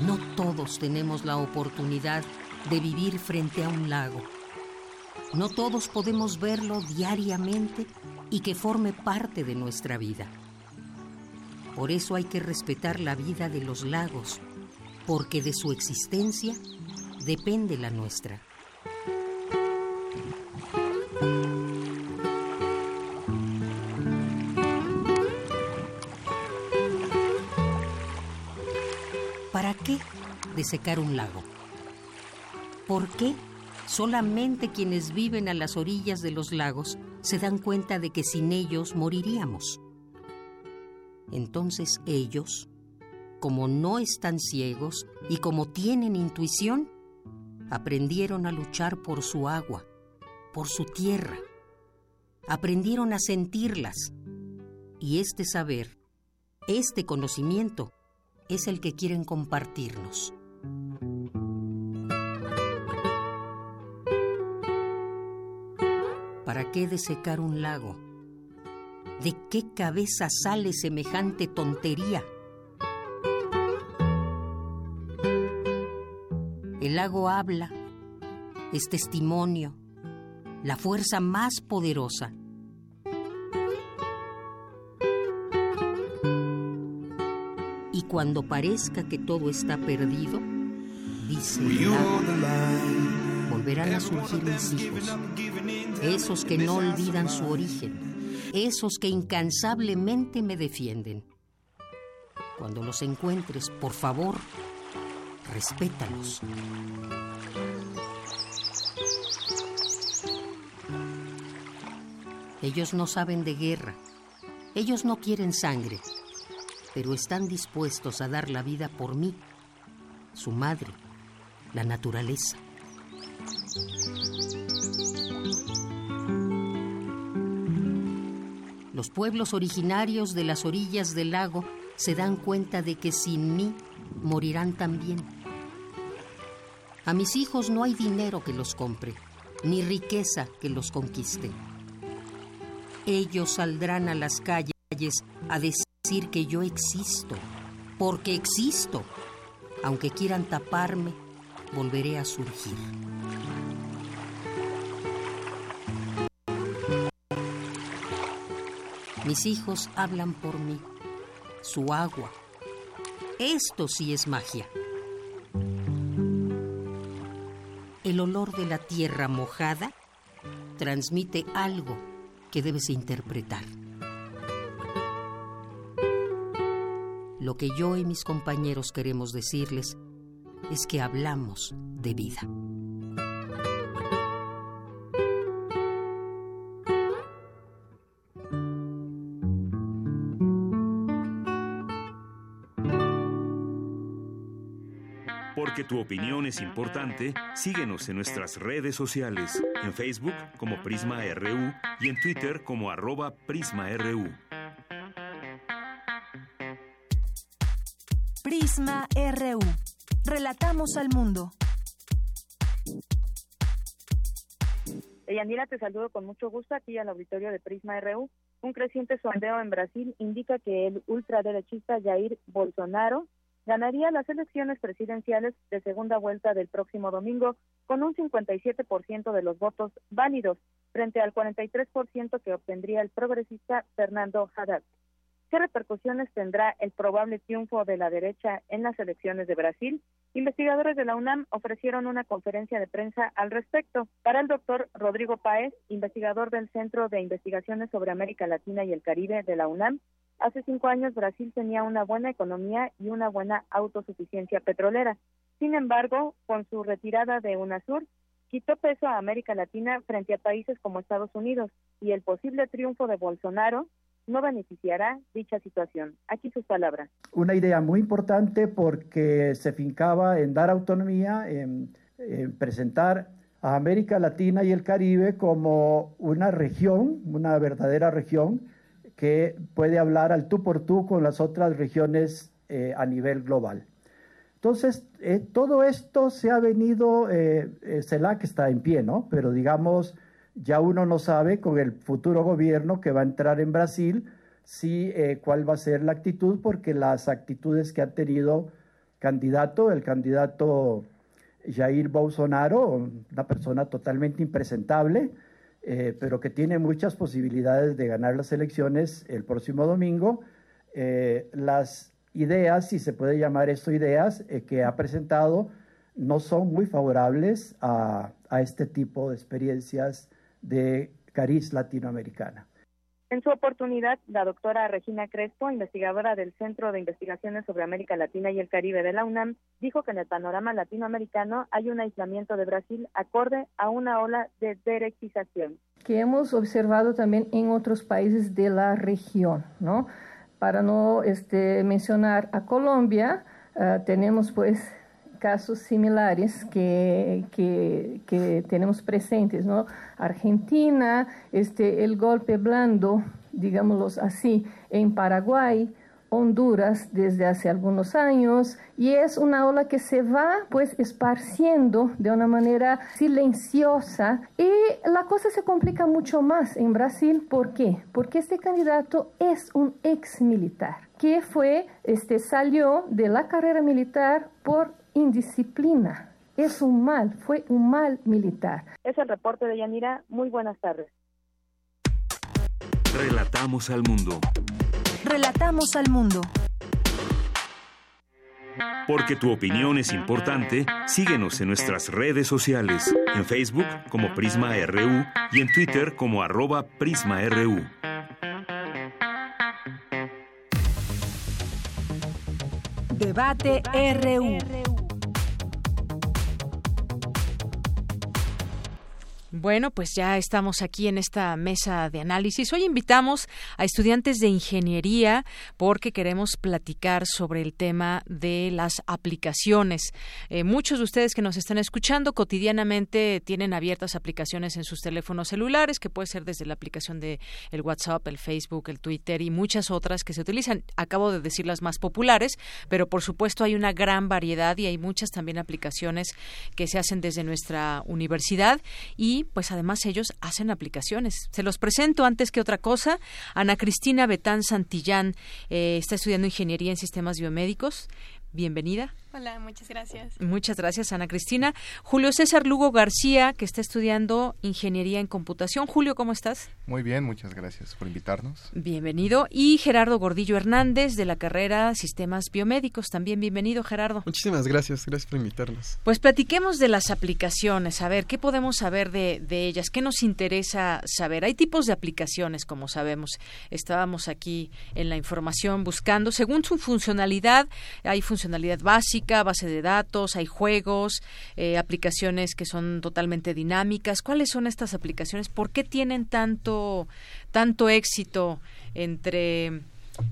No todos tenemos la oportunidad de vivir frente a un lago. No todos podemos verlo diariamente y que forme parte de nuestra vida. Por eso hay que respetar la vida de los lagos, porque de su existencia depende la nuestra. ¿Para qué desecar un lago? ¿Por qué solamente quienes viven a las orillas de los lagos se dan cuenta de que sin ellos moriríamos? Entonces ellos, como no están ciegos y como tienen intuición, aprendieron a luchar por su agua, por su tierra. Aprendieron a sentirlas. Y este saber, este conocimiento, es el que quieren compartirnos. ¿Para qué desecar un lago? ¿De qué cabeza sale semejante tontería? El lago habla, es testimonio, la fuerza más poderosa. Y cuando parezca que todo está perdido, dice el lago, volverán a surgir mis hijos, esos que no olvidan su origen, esos que incansablemente me defienden. Cuando los encuentres, por favor, respétalos. Ellos no saben de guerra, ellos no quieren sangre, pero están dispuestos a dar la vida por mí, su madre, la naturaleza. Los pueblos originarios de las orillas del lago se dan cuenta de que sin mí morirán también. A mis hijos no hay dinero que los compre, ni riqueza que los conquiste. Ellos saldrán a las calles a decir que yo existo, porque existo. Aunque quieran taparme, volveré a surgir. Mis hijos hablan por mí, su agua. Esto sí es magia. El olor de la tierra mojada transmite algo que debes interpretar. Lo que yo y mis compañeros queremos decirles es que hablamos de vida. Tu opinión es importante, síguenos en nuestras redes sociales, en Facebook como Prisma RU y en Twitter como arroba PrismaRU. Prisma RU. Relatamos al mundo. Yanira, te saludo con mucho gusto aquí al auditorio de Prisma RU. Un creciente sondeo en Brasil indica que el ultraderechista Jair Bolsonaro ganaría las elecciones presidenciales de segunda vuelta del próximo domingo con un 57% de los votos válidos frente al 43% que obtendría el progresista Fernando Haddad. ¿Qué repercusiones tendrá el probable triunfo de la derecha en las elecciones de Brasil? Investigadores de la UNAM ofrecieron una conferencia de prensa al respecto. Para el doctor Rodrigo Páez, investigador del Centro de Investigaciones sobre América Latina y el Caribe de la UNAM, hace cinco años Brasil tenía una buena economía y una buena autosuficiencia petrolera. Sin embargo, con su retirada de UNASUR, quitó peso a América Latina frente a países como Estados Unidos y el posible triunfo de Bolsonaro no beneficiará dicha situación. Aquí sus palabras. Una idea muy importante porque se fincaba en dar autonomía, en, en, presentar a América Latina y el Caribe como una región, una verdadera región que puede hablar al tú por tú con las otras regiones eh, a nivel global. Entonces, eh, todo esto se ha venido, eh, CELAC está en pie, ¿no? Pero digamos, ya uno no sabe con el futuro gobierno que va a entrar en Brasil si eh, cuál va a ser la actitud, porque las actitudes que han tenido candidato, el candidato Jair Bolsonaro, una persona totalmente impresentable, eh, pero que tiene muchas posibilidades de ganar las elecciones el próximo domingo. Eh, las ideas, si se puede llamar esto ideas, eh, que ha presentado no son muy favorables a, a este tipo de experiencias de cariz latinoamericana. En su oportunidad, la doctora Regina Crespo, investigadora del Centro de Investigaciones sobre América Latina y el Caribe de la UNAM, dijo que en el panorama latinoamericano hay un aislamiento de Brasil acorde a una ola de derechización. Que hemos observado también en otros países de la región, ¿no? Para no este, mencionar a Colombia, uh, tenemos pues casos similares que, que, tenemos presentes, ¿no? Argentina, este, el golpe blando, digámoslo así, en Paraguay, Honduras desde hace algunos años y es una ola que se va pues esparciendo de una manera silenciosa y la cosa se complica mucho más en Brasil. ¿Por qué? Porque este candidato es un ex militar que fue, este, salió de la carrera militar por indisciplina. Es un mal, fue un mal militar. Es el reporte de Yanira. Muy buenas tardes. Relatamos al mundo. Relatamos al mundo. Porque tu opinión es importante, síguenos en nuestras redes sociales, en Facebook como Prisma RU y en Twitter como arroba PrismaRU. Debate RU. Bueno, pues ya estamos aquí en esta mesa de análisis. Hoy invitamos a estudiantes de ingeniería porque queremos platicar sobre el tema de las aplicaciones. Eh, muchos de ustedes que nos están escuchando cotidianamente tienen abiertas aplicaciones en sus teléfonos celulares, que puede ser desde la aplicación de el WhatsApp, el Facebook, el Twitter y muchas otras que se utilizan. Acabo de decir las más populares, pero por supuesto hay una gran variedad y hay muchas también aplicaciones que se hacen desde nuestra universidad y pues además ellos hacen aplicaciones. Se los presento antes que otra cosa. Ana Cristina Betán Santillán eh, está estudiando ingeniería en sistemas biomédicos. Bienvenida. Hola, muchas gracias. Muchas gracias, Ana Cristina. Julio César Lugo García, que está estudiando Ingeniería en Computación. Julio, ¿cómo estás? Muy bien, muchas gracias por invitarnos. Bienvenido. Y Gerardo Gordillo Hernández, de la carrera Sistemas Biomédicos. También bienvenido, Gerardo. Muchísimas gracias, gracias por invitarnos. Pues platiquemos de las aplicaciones, a ver, ¿qué podemos saber de, de ellas? ¿Qué nos interesa saber? Hay tipos de aplicaciones, como sabemos. Estábamos aquí en la información buscando, según su funcionalidad, hay funcionalidad básica, base de datos, hay juegos, eh, aplicaciones que son totalmente dinámicas. ¿Cuáles son estas aplicaciones? ¿Por qué tienen tanto tanto éxito entre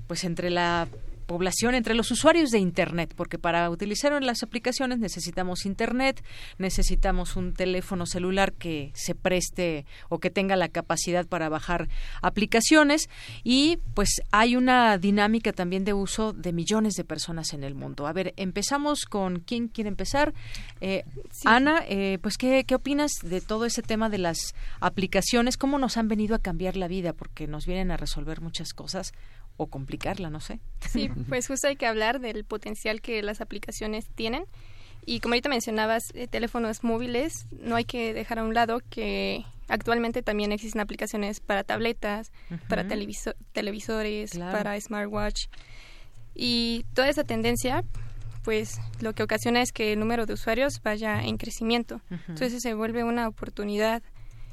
pues entre la población, entre los usuarios de Internet, porque para utilizar las aplicaciones necesitamos Internet, necesitamos un teléfono celular que se preste o que tenga la capacidad para bajar aplicaciones y pues hay una dinámica también de uso de millones de personas en el mundo. A ver, empezamos con quién quiere empezar. Eh, Ana, eh, pues ¿qué, ¿qué opinas de todo ese tema de las aplicaciones? ¿Cómo nos han venido a cambiar la vida? Porque nos vienen a resolver muchas cosas o complicarla, no sé. Sí, pues justo hay que hablar del potencial que las aplicaciones tienen. Y como ahorita mencionabas, eh, teléfonos móviles, no hay que dejar a un lado que actualmente también existen aplicaciones para tabletas, para televisores, para smartwatch. Y toda esa tendencia, pues lo que ocasiona es que el número de usuarios vaya en crecimiento. Entonces se vuelve una oportunidad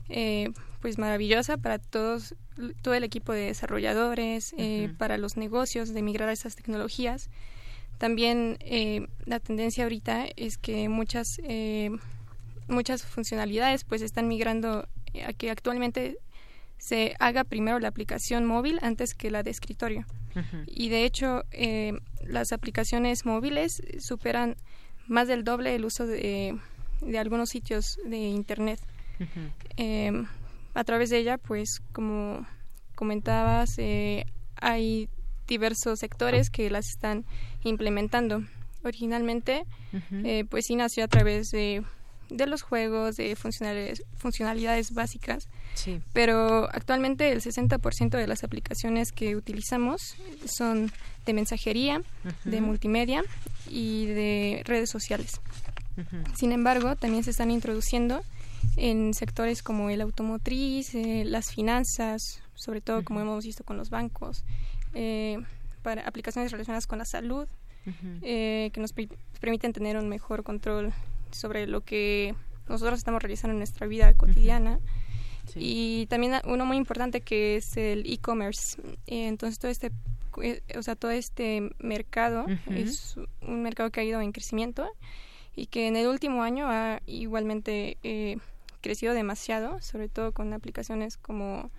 eh, pues maravillosa para todos todo el equipo de desarrolladores, eh, para los negocios de migrar a esas tecnologías. También eh, la tendencia ahorita es que muchas, eh, muchas funcionalidades pues están migrando a que actualmente se haga primero la aplicación móvil antes que la de escritorio. Y de hecho, las aplicaciones móviles superan más del doble el uso de, de algunos sitios de Internet a través de ella, pues como comentabas, eh, hay diversos sectores que las están implementando. Originalmente, eh, pues sí nació a través de, de los juegos, de funcionalidades, funcionalidades básicas, sí. pero actualmente el 60% de las aplicaciones que utilizamos son de mensajería, de multimedia y de redes sociales. Sin embargo, también se están introduciendo en sectores como el automotriz, eh, las finanzas, sobre todo como hemos visto con los bancos, eh, para aplicaciones relacionadas con la salud, eh, que nos permiten tener un mejor control sobre lo que nosotros estamos realizando en nuestra vida cotidiana. Y también uno muy importante que es el e-commerce. entonces todo este o sea, todo este mercado es un mercado que ha ido en crecimiento y que en el último año ha igualmente eh, crecido demasiado, sobre todo con aplicaciones como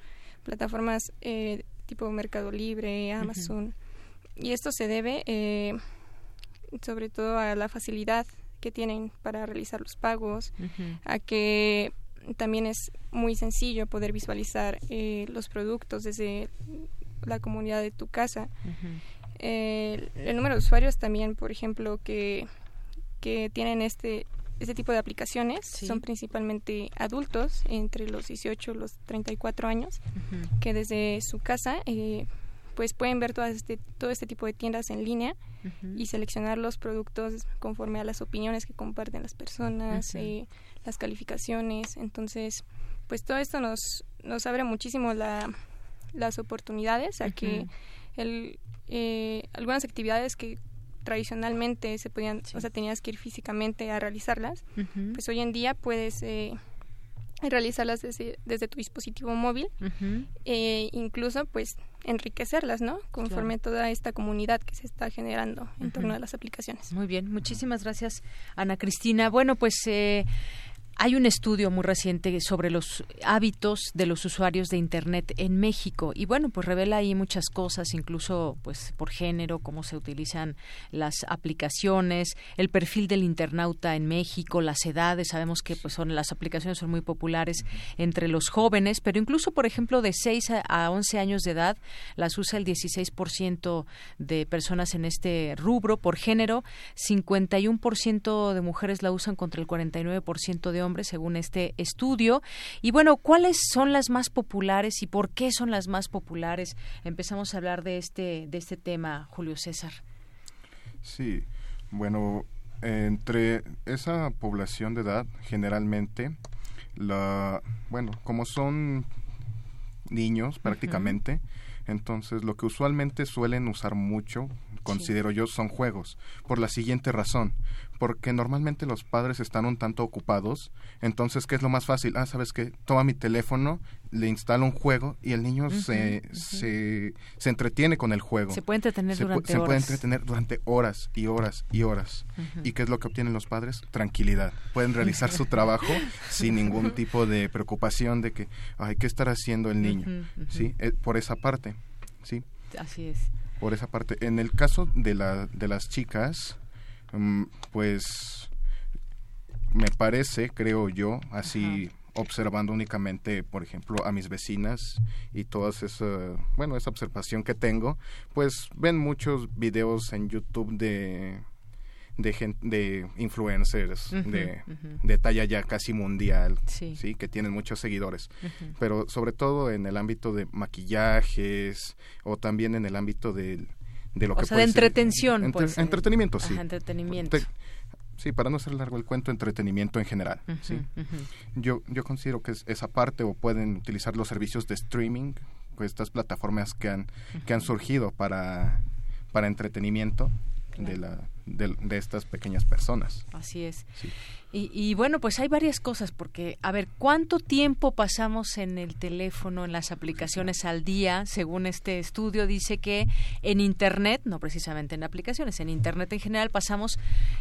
plataformas eh, tipo Mercado Libre, Amazon. Y esto se debe eh, sobre todo a la facilidad que tienen para realizar los pagos, a que también es muy sencillo poder visualizar eh, los productos desde la comunidad de tu casa. el número de usuarios también, por ejemplo, que que tienen este este tipo de aplicaciones. Son principalmente adultos entre los 18 y los 34 años que desde su casa eh, pues pueden ver todo este, todo este tipo de tiendas en línea y seleccionar los productos conforme a las opiniones que comparten las personas, eh, las calificaciones. Entonces, pues todo esto nos, nos abre muchísimo la, las oportunidades a que el, eh, algunas actividades que tradicionalmente se podían, o sea, tenías que ir físicamente a realizarlas, pues hoy en día puedes eh, realizarlas desde, desde, tu dispositivo móvil e incluso pues enriquecerlas, ¿no? Conforme toda esta comunidad que se está generando en torno a las aplicaciones. Muy bien, muchísimas gracias Ana Cristina. Bueno, pues eh, hay un estudio muy reciente sobre los hábitos de los usuarios de Internet en México y bueno, pues revela ahí muchas cosas, incluso pues por género, cómo se utilizan las aplicaciones, el perfil del internauta en México, las edades, sabemos que pues son las aplicaciones son muy populares entre los jóvenes, pero incluso por ejemplo de 6 a 11 años de edad las usa el 16% de personas en este rubro. Por género, 51% de mujeres la usan contra el 49% de hombres según este estudio. Y bueno, ¿cuáles son las más populares y por qué son las más populares? Empezamos a hablar de este, de este tema, Julio César. Sí, bueno, entre esa población de edad, generalmente, la, bueno, como son niños prácticamente, entonces lo que usualmente suelen usar mucho, considero yo, son juegos, por la siguiente razón porque normalmente los padres están un tanto ocupados. Entonces, ¿qué es lo más fácil? Ah, ¿sabes qué? Toma mi teléfono, le instalo un juego y el niño se, se, se, entretiene con el juego. Se puede entretener durante horas. Se puede entretener durante horas y horas y horas. ¿Y qué es lo que obtienen los padres? Tranquilidad. Pueden realizar su trabajo sin ningún tipo de preocupación de que, ay, ¿qué estará haciendo el niño? ¿Sí? Eh, por esa parte, ¿sí? Así es. Por esa parte. En el caso de, la, de las chicas, pues me parece, creo yo, así observando únicamente, por ejemplo, a mis vecinas y toda esa, bueno, esa observación que tengo, pues ven muchos videos en YouTube de de, de influencers de, de, talla ya casi mundial, sí, que tienen muchos seguidores, pero sobre todo en el ámbito de maquillajes o también en el ámbito del de lo o que sea, de entretención. entretenimiento, sí. entretenimiento. sí, para no hacer largo el cuento, entretenimiento en general. ¿sí? yo, yo considero que es esa parte o pueden utilizar los servicios de streaming, pues estas plataformas que han, que han surgido para, para entretenimiento de, la, de, estas pequeñas personas. Así es. Y, bueno, pues hay varias cosas, porque, a ver, ¿cuánto tiempo pasamos en el teléfono, en las aplicaciones al día? Según este estudio, dice que en Internet, no precisamente en aplicaciones, en Internet en general pasamos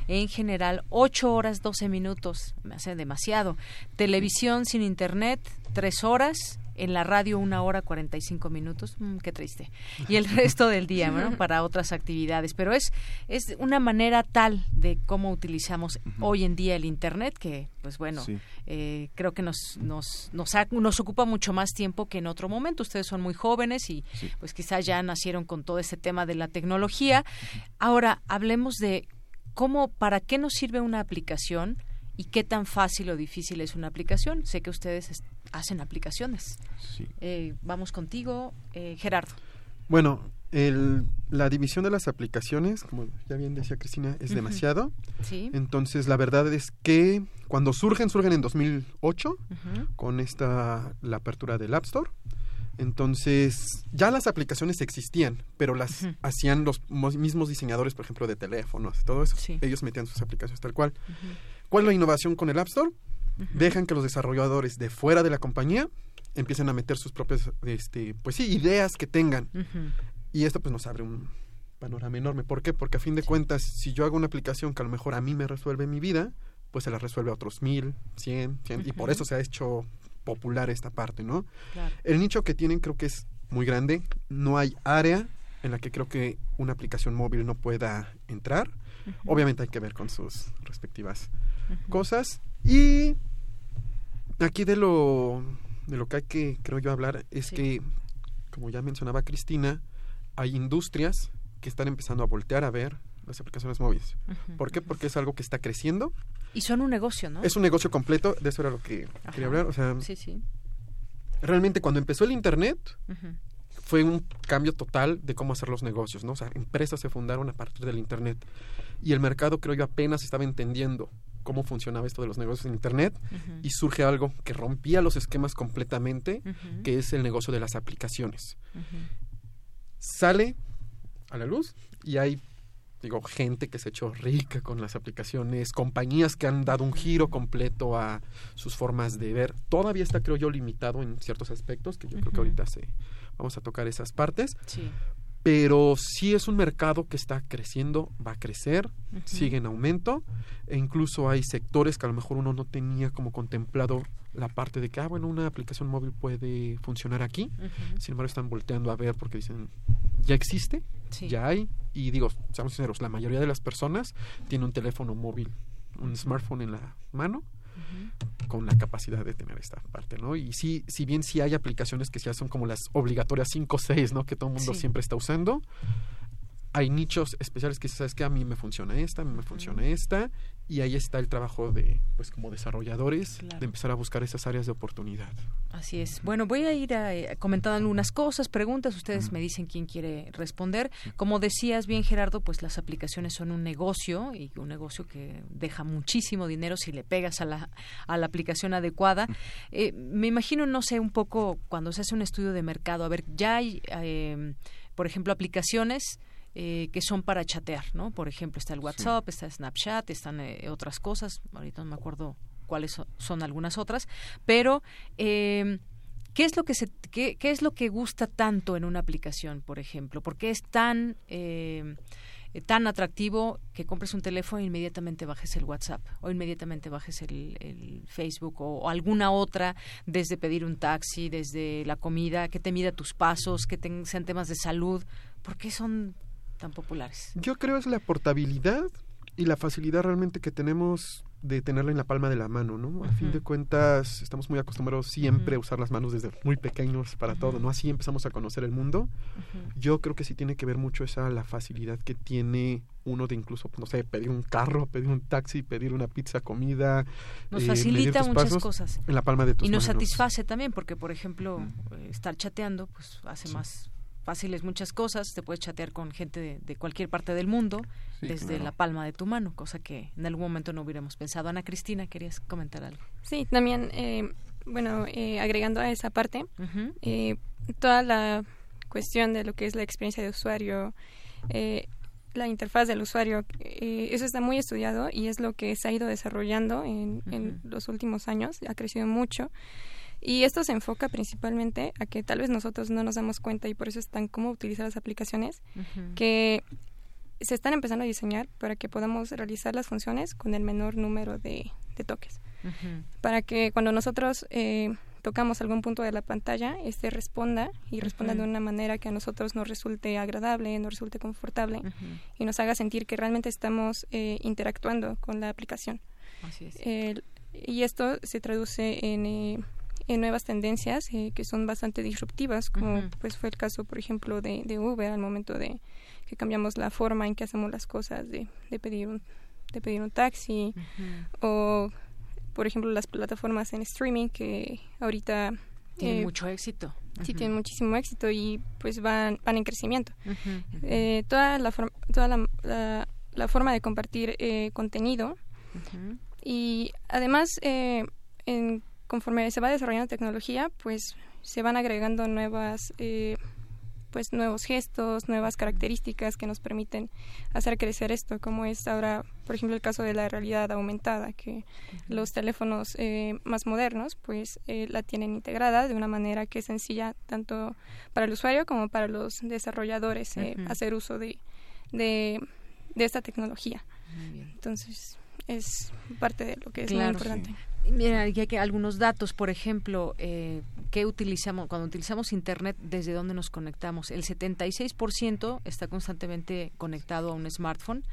en general 8 horas 12 minutos, me hace demasiado. Televisión sin Internet, 3 horas en la radio una hora cuarenta y cinco minutos, mm, qué triste, y el resto del día, ¿no? Para otras actividades, pero es es una manera tal de cómo utilizamos hoy en día el internet que, pues bueno, eh, creo que nos nos nos, nos ocupa mucho más tiempo que en otro momento. Ustedes son muy jóvenes y pues quizás ya nacieron con todo este tema de la tecnología. Ahora hablemos de cómo, para qué nos sirve una aplicación y qué tan fácil o difícil es una aplicación. Sé que ustedes hacen aplicaciones. Eh, vamos contigo, eh, Gerardo. Bueno, el, la división de las aplicaciones, como ya bien decía Cristina, es demasiado. Sí. Entonces, la verdad es que cuando surgen, surgen en 2008 con esta la apertura del App Store. Entonces, ya las aplicaciones existían, pero las hacían los mismos diseñadores, por ejemplo, de teléfonos, todo eso. Ellos metían sus aplicaciones tal cual. ¿Cuál es la innovación con el App Store? Dejan que los desarrolladores de fuera de la compañía empiecen a meter sus propias, este, pues sí, ideas que tengan. Y esto pues nos abre un panorama enorme. ¿Por qué? Porque a fin de cuentas, si yo hago una aplicación que a lo mejor a mí me resuelve mi vida, pues se la resuelve a otros mil, cien, cien, y por eso se ha hecho popular esta parte, ¿no? El nicho que tienen creo que es muy grande, no hay área en la que creo que una aplicación móvil no pueda entrar. Obviamente hay que ver con sus respectivas cosas. Y aquí de lo, de lo que hay que, creo yo, hablar es que, como ya mencionaba Cristina, hay industrias que están empezando a voltear a ver las aplicaciones móviles. ¿Por qué? Porque es algo que está creciendo. Y son un negocio, ¿no? Es un negocio completo, de eso era lo que quería hablar. O sea, sí, sí. Realmente cuando empezó el Internet fue un cambio total de cómo hacer los negocios, ¿no? O sea, empresas se fundaron a partir del Internet. Y el mercado, creo yo, apenas estaba entendiendo cómo funcionaba esto de los negocios en Internet y surge algo que rompía los esquemas completamente, que es el negocio de las aplicaciones. Sale a la luz y hay digo, gente que se ha hecho rica con las aplicaciones, compañías que han dado un giro completo a sus formas de ver. Todavía está, creo yo, limitado en ciertos aspectos, que yo creo que ahorita se, vamos a tocar esas partes. Sí. Pero sí es un mercado que está creciendo, va a crecer, sigue en aumento, e incluso hay sectores que a lo mejor uno no tenía como contemplado la parte de que, ah, bueno, una aplicación móvil puede funcionar aquí. Sin embargo, están volteando a ver porque dicen, ya existe, ya hay. Y digo, seamos sinceros, la mayoría de las personas tiene un teléfono móvil, un smartphone en la mano con la capacidad de tener esta parte, ¿no? Y sí, si bien sí hay aplicaciones que ya son como las obligatorias 5 o 6, ¿no? Que todo el mundo siempre está usando, hay nichos especiales que sabes que a mí me funciona esta, a mí me funciona esta, y ahí está el trabajo de, pues como desarrolladores, de empezar a buscar esas áreas de oportunidad. Así es. Bueno, voy a ir a, eh, comentando algunas cosas, preguntas, ustedes me dicen quién quiere responder. Como decías bien, Gerardo, pues las aplicaciones son un negocio y un negocio que deja muchísimo dinero si le pegas a la, a la aplicación adecuada. Eh, me imagino, no sé, un poco cuando se hace un estudio de mercado, a ver, ya hay, eh, por ejemplo, aplicaciones eh, que son para chatear, ¿no? Por ejemplo, está el WhatsApp, está Snapchat, están eh, otras cosas, ahorita no me acuerdo cuáles son, algunas otras, pero eh, ¿qué es lo que se, qué, es lo que gusta tanto en una aplicación, por ejemplo? ¿Por qué es tan tan atractivo que compres un teléfono e inmediatamente bajes el WhatsApp o inmediatamente bajes el, Facebook o, alguna otra, desde pedir un taxi, desde la comida, que te mida tus pasos, que sean temas de salud. ¿Por qué son tan populares? Yo creo es la portabilidad y la facilidad realmente que tenemos de tenerla en la palma de la mano, ¿no? A fin de cuentas, estamos muy acostumbrados siempre a usar las manos desde muy pequeños para todo, ¿no? Así empezamos a conocer el mundo. Yo creo que sí tiene que ver mucho esa la facilidad que tiene uno de incluso, no sé, pedir un carro, pedir un taxi, pedir una pizza, comida. Nos eh, facilita muchas cosas. En la palma de tus Y nos manos. satisface también, porque, por ejemplo, eh, estar chateando, pues hace más fáciles muchas cosas, te puedes chatear con gente de, cualquier parte del mundo desde la palma de tu mano, cosa que en algún momento no hubiéramos pensado. Ana Cristina, ¿querías comentar algo? Sí, también, eh, bueno, eh, agregando a esa parte, eh, toda la cuestión de lo que es la experiencia de usuario, la interfaz del usuario, eso está muy estudiado y es lo que se ha ido desarrollando en, en los últimos años, ha crecido mucho. Y esto se enfoca principalmente a que tal vez nosotros no nos damos cuenta y por eso están cómo utilizar las aplicaciones, que se están empezando a diseñar para que podamos realizar las funciones con el menor número de, toques. Para que cuando nosotros eh, tocamos algún punto de la pantalla, este responda y responda de una manera que a nosotros nos resulte agradable, nos resulte confortable y nos haga sentir que realmente estamos eh, interactuando con la aplicación. y esto se traduce en eh, en nuevas tendencias eh, que son bastante disruptivas, como pues fue el caso, por ejemplo, de, de, Uber al momento de que cambiamos la forma en que hacemos las cosas, de, de pedir un de pedir un taxi o por ejemplo las plataformas en streaming que ahorita Tiene mucho éxito. Sí, tienen muchísimo éxito y pues van, van en crecimiento. toda la, toda la, la, forma de compartir contenido y además en, conforme se va desarrollando tecnología, pues se van agregando nuevas pues nuevos gestos, nuevas características que nos permiten hacer crecer esto, como es ahora, por ejemplo, el caso de la realidad aumentada, que los teléfonos eh, más modernos pues eh, la tienen integrada de una manera que es sencilla tanto para el usuario como para los desarrolladores eh, hacer uso de, de, esta tecnología. Entonces, es parte de lo que es muy importante. Mira, aquí algunos datos, por ejemplo, eh, ¿qué utilizamos? Cuando utilizamos Internet, ¿desde dónde nos conectamos? El 76% está constantemente conectado a un smartphone,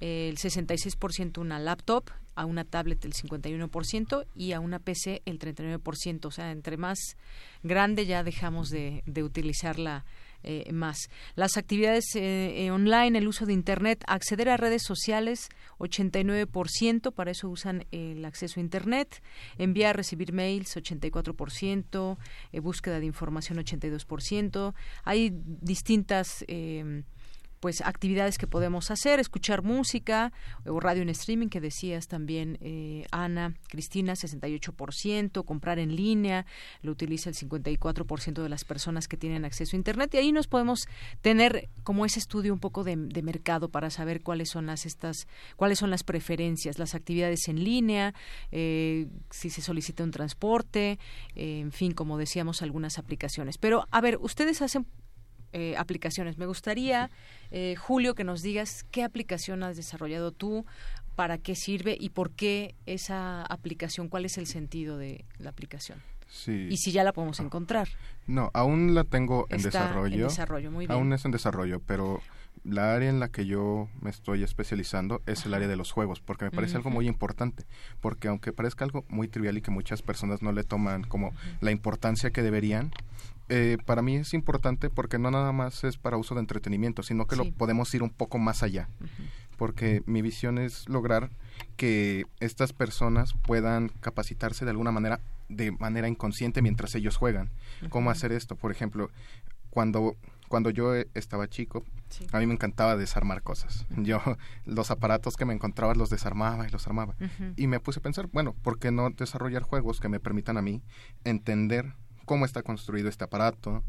el 66% una laptop, a una tablet el 51% y a una PC el 39%. O sea, entre más grande ya dejamos de, de utilizarla eh, más. Las actividades eh, eh, online, el uso de Internet, acceder a redes sociales, 89%, para eso usan el acceso a Internet, enviar, recibir mails, 84%, búsqueda de información, 82%. Hay distintas pues actividades que podemos hacer, escuchar música o radio en streaming que decías también eh, Ana, Cristina, 68%, comprar en línea, lo utiliza el 54% de las personas que tienen acceso a internet y ahí nos podemos tener como ese estudio un poco de, mercado para saber cuáles son las estas cuáles son las preferencias, las actividades en línea, eh, si se solicita un transporte, eh, en fin, como decíamos algunas aplicaciones. Pero a ver, ustedes hacen eh, aplicaciones. Me gustaría, eh, Julio, que nos digas qué aplicación has desarrollado tú, para qué sirve y por qué esa aplicación, cuál es el sentido de la aplicación. Sí. Y si ya la podemos encontrar. No, aún la tengo en desarrollo. En desarrollo, muy bien. Aún es en desarrollo, pero la área en la que yo me estoy especializando es el área de los juegos, porque me parece algo muy importante, porque aunque parezca algo muy trivial y que muchas personas no le toman como la importancia que deberían, eh, para mí es importante porque no nada más es para uso de entretenimiento, sino que lo podemos ir un poco más allá. Porque mi visión es lograr que estas personas puedan capacitarse de alguna manera, de manera inconsciente mientras ellos juegan. ¿Cómo hacer esto? Por ejemplo, cuando cuando yo estaba chico, a mí me encantaba desarmar cosas. Yo los aparatos que me encontraba los desarmaba y los armaba. Y me puse a pensar, bueno, ¿por qué no desarrollar juegos que me permitan a mí entender cómo está construido este aparato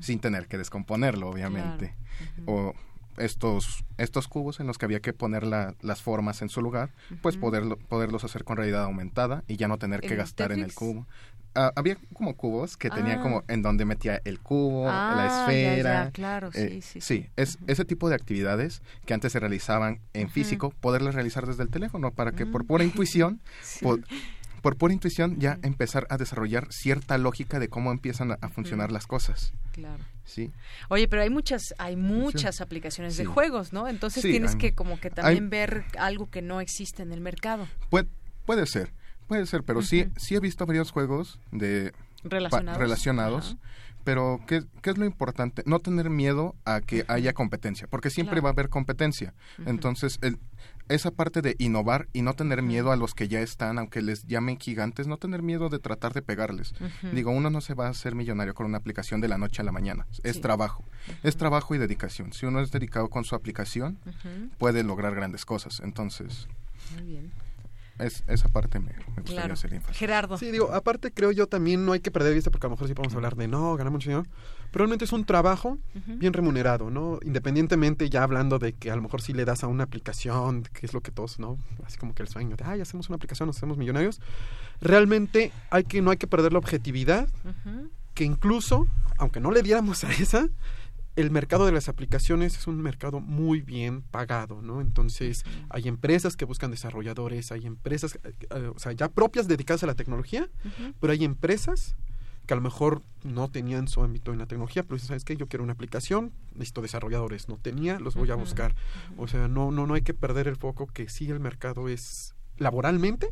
sin tener que descomponerlo, obviamente. O estos, estos cubos en los que había que poner las formas en su lugar, pues poderlo, poderlos hacer con realidad aumentada y ya no tener que gastar en el cubo. Ah, había como cubos que tenían como ah. en donde metía el cubo, la ah, esfera. claro, eh, sí, sí. Sí, es ese tipo de actividades que antes se realizaban en físico, poderlas realizar desde el teléfono para que por pura intuición por pura intuición ya empezar a desarrollar cierta lógica de cómo empiezan a, funcionar las cosas. Claro. Sí. Oye, pero hay muchas hay muchas aplicaciones de juegos, ¿no? Entonces tienes que como que también ver algo que no existe en el mercado. Puede, puede ser. Puede ser, pero sí sí he visto varios juegos de relacionados, relacionados pero ¿qué, ¿qué, es lo importante? No tener miedo a que haya competencia, porque siempre va a haber competencia. Entonces, el, esa parte de innovar y no tener miedo a los que ya están, aunque les llamen gigantes, no tener miedo de tratar de pegarles. Digo, uno no se va a hacer millonario con una aplicación de la noche a la mañana. Es trabajo. Es trabajo y dedicación. Si uno es dedicado con su aplicación, puede lograr grandes cosas. Entonces... Muy bien es, esa parte me, gustaría hacer énfasis. Gerardo. Sí, digo, aparte creo yo también no hay que perder vista porque a lo mejor sí podemos hablar de no, ganamos mucho dinero, pero realmente es un trabajo bien remunerado, ¿no? Independientemente ya hablando de que a lo mejor sí le das a una aplicación, que es lo que todos, ¿no? Así como que el sueño de, ay, hacemos una aplicación, nos hacemos millonarios. Realmente hay que, no hay que perder la objetividad, que incluso, aunque no le diéramos a esa, el mercado de las aplicaciones es un mercado muy bien pagado, ¿no? Entonces, hay empresas que buscan desarrolladores, hay empresas, eh, eh, o sea, ya propias dedicadas a la tecnología, pero hay empresas que a lo mejor no tenían su ámbito en la tecnología, pero dicen, ¿sabes qué? Yo quiero una aplicación, necesito desarrolladores, no tenía, los voy a buscar. O sea, no, no, no hay que perder el foco que sí el mercado es laboralmente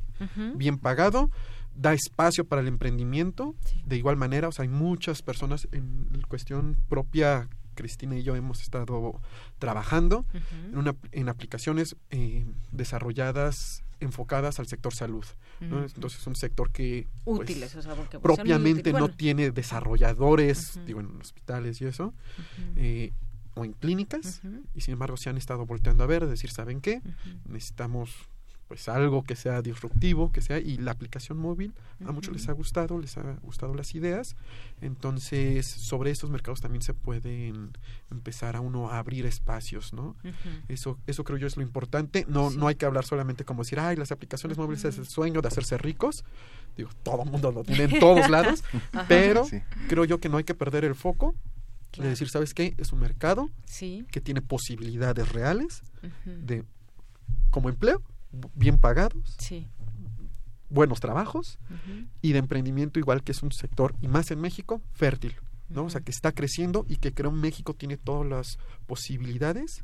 bien pagado, da espacio para el emprendimiento, de igual manera, o sea, hay muchas personas en cuestión propia Cristina y yo hemos estado trabajando en, una, en aplicaciones eh, desarrolladas enfocadas al sector salud. ¿no? Entonces es un sector que pues, útiles, o sea, porque, pues, propiamente no tiene desarrolladores, digo, en hospitales y eso, eh, o en clínicas, y sin embargo se han estado volteando a ver, decir, ¿saben qué? Necesitamos pues algo que sea disruptivo, que sea, y la aplicación móvil a muchos les ha gustado, les ha gustado las ideas, entonces sobre estos mercados también se pueden empezar a uno a abrir espacios, ¿no? Eso, eso creo yo es lo importante, no, no hay que hablar solamente como decir, ay, las aplicaciones móviles es el sueño de hacerse ricos, digo, todo el mundo lo tiene en todos lados, pero creo yo que no hay que perder el foco de decir, ¿sabes qué? Es un mercado que tiene posibilidades reales de como empleo bien pagados, buenos trabajos y de emprendimiento igual que es un sector, y más en México, fértil. ¿no? O sea, que está creciendo y que creo México tiene todas las posibilidades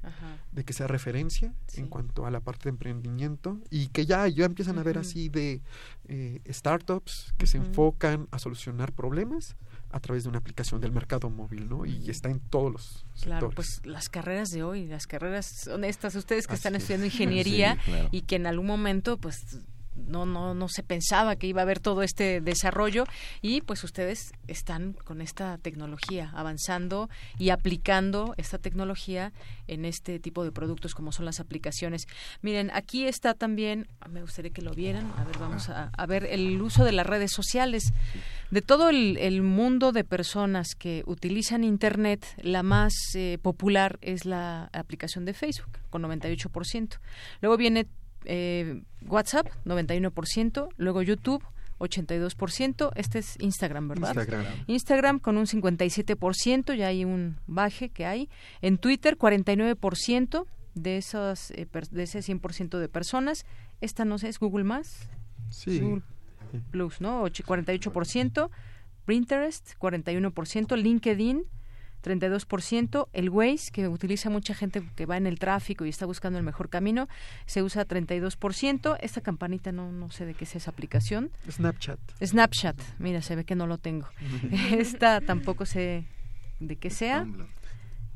de que sea referencia en cuanto a la parte de emprendimiento y que ya, ya empiezan a ver así de eh, startups que se enfocan a solucionar problemas a través de una aplicación del mercado móvil, ¿no? Y está en todos los Claro, pues las carreras de hoy, las carreras son estas, ustedes que están estudiando ingeniería y que en algún momento, pues no, no, no se pensaba que iba a haber todo este desarrollo y pues ustedes están con esta tecnología avanzando y aplicando esta tecnología en este tipo de productos como son las aplicaciones. Miren, aquí está también, me gustaría que lo vieran, a ver, vamos a, ver el uso de las redes sociales. De todo el, mundo de personas que utilizan Internet, la más eh, popular es la aplicación de Facebook, con 98%. Luego viene eh, WhatsApp, 91%, luego YouTube, 82%, este es Instagram, ¿verdad? Instagram. Instagram con un 57%, ya hay un baje que hay. En Twitter, 49% de esos eh, de ese 100% de personas. Esta no sé, es Google Más. Sí. Google Plus, ¿no? 48%, Pinterest, 41%, LinkedIn 32%, el Waze, que utiliza mucha gente que va en el tráfico y está buscando el mejor camino, se usa 32%. Esta campanita no, no sé de qué es esa aplicación. Snapchat. Snapchat, mira, se ve que no lo tengo. Esta tampoco sé de qué sea.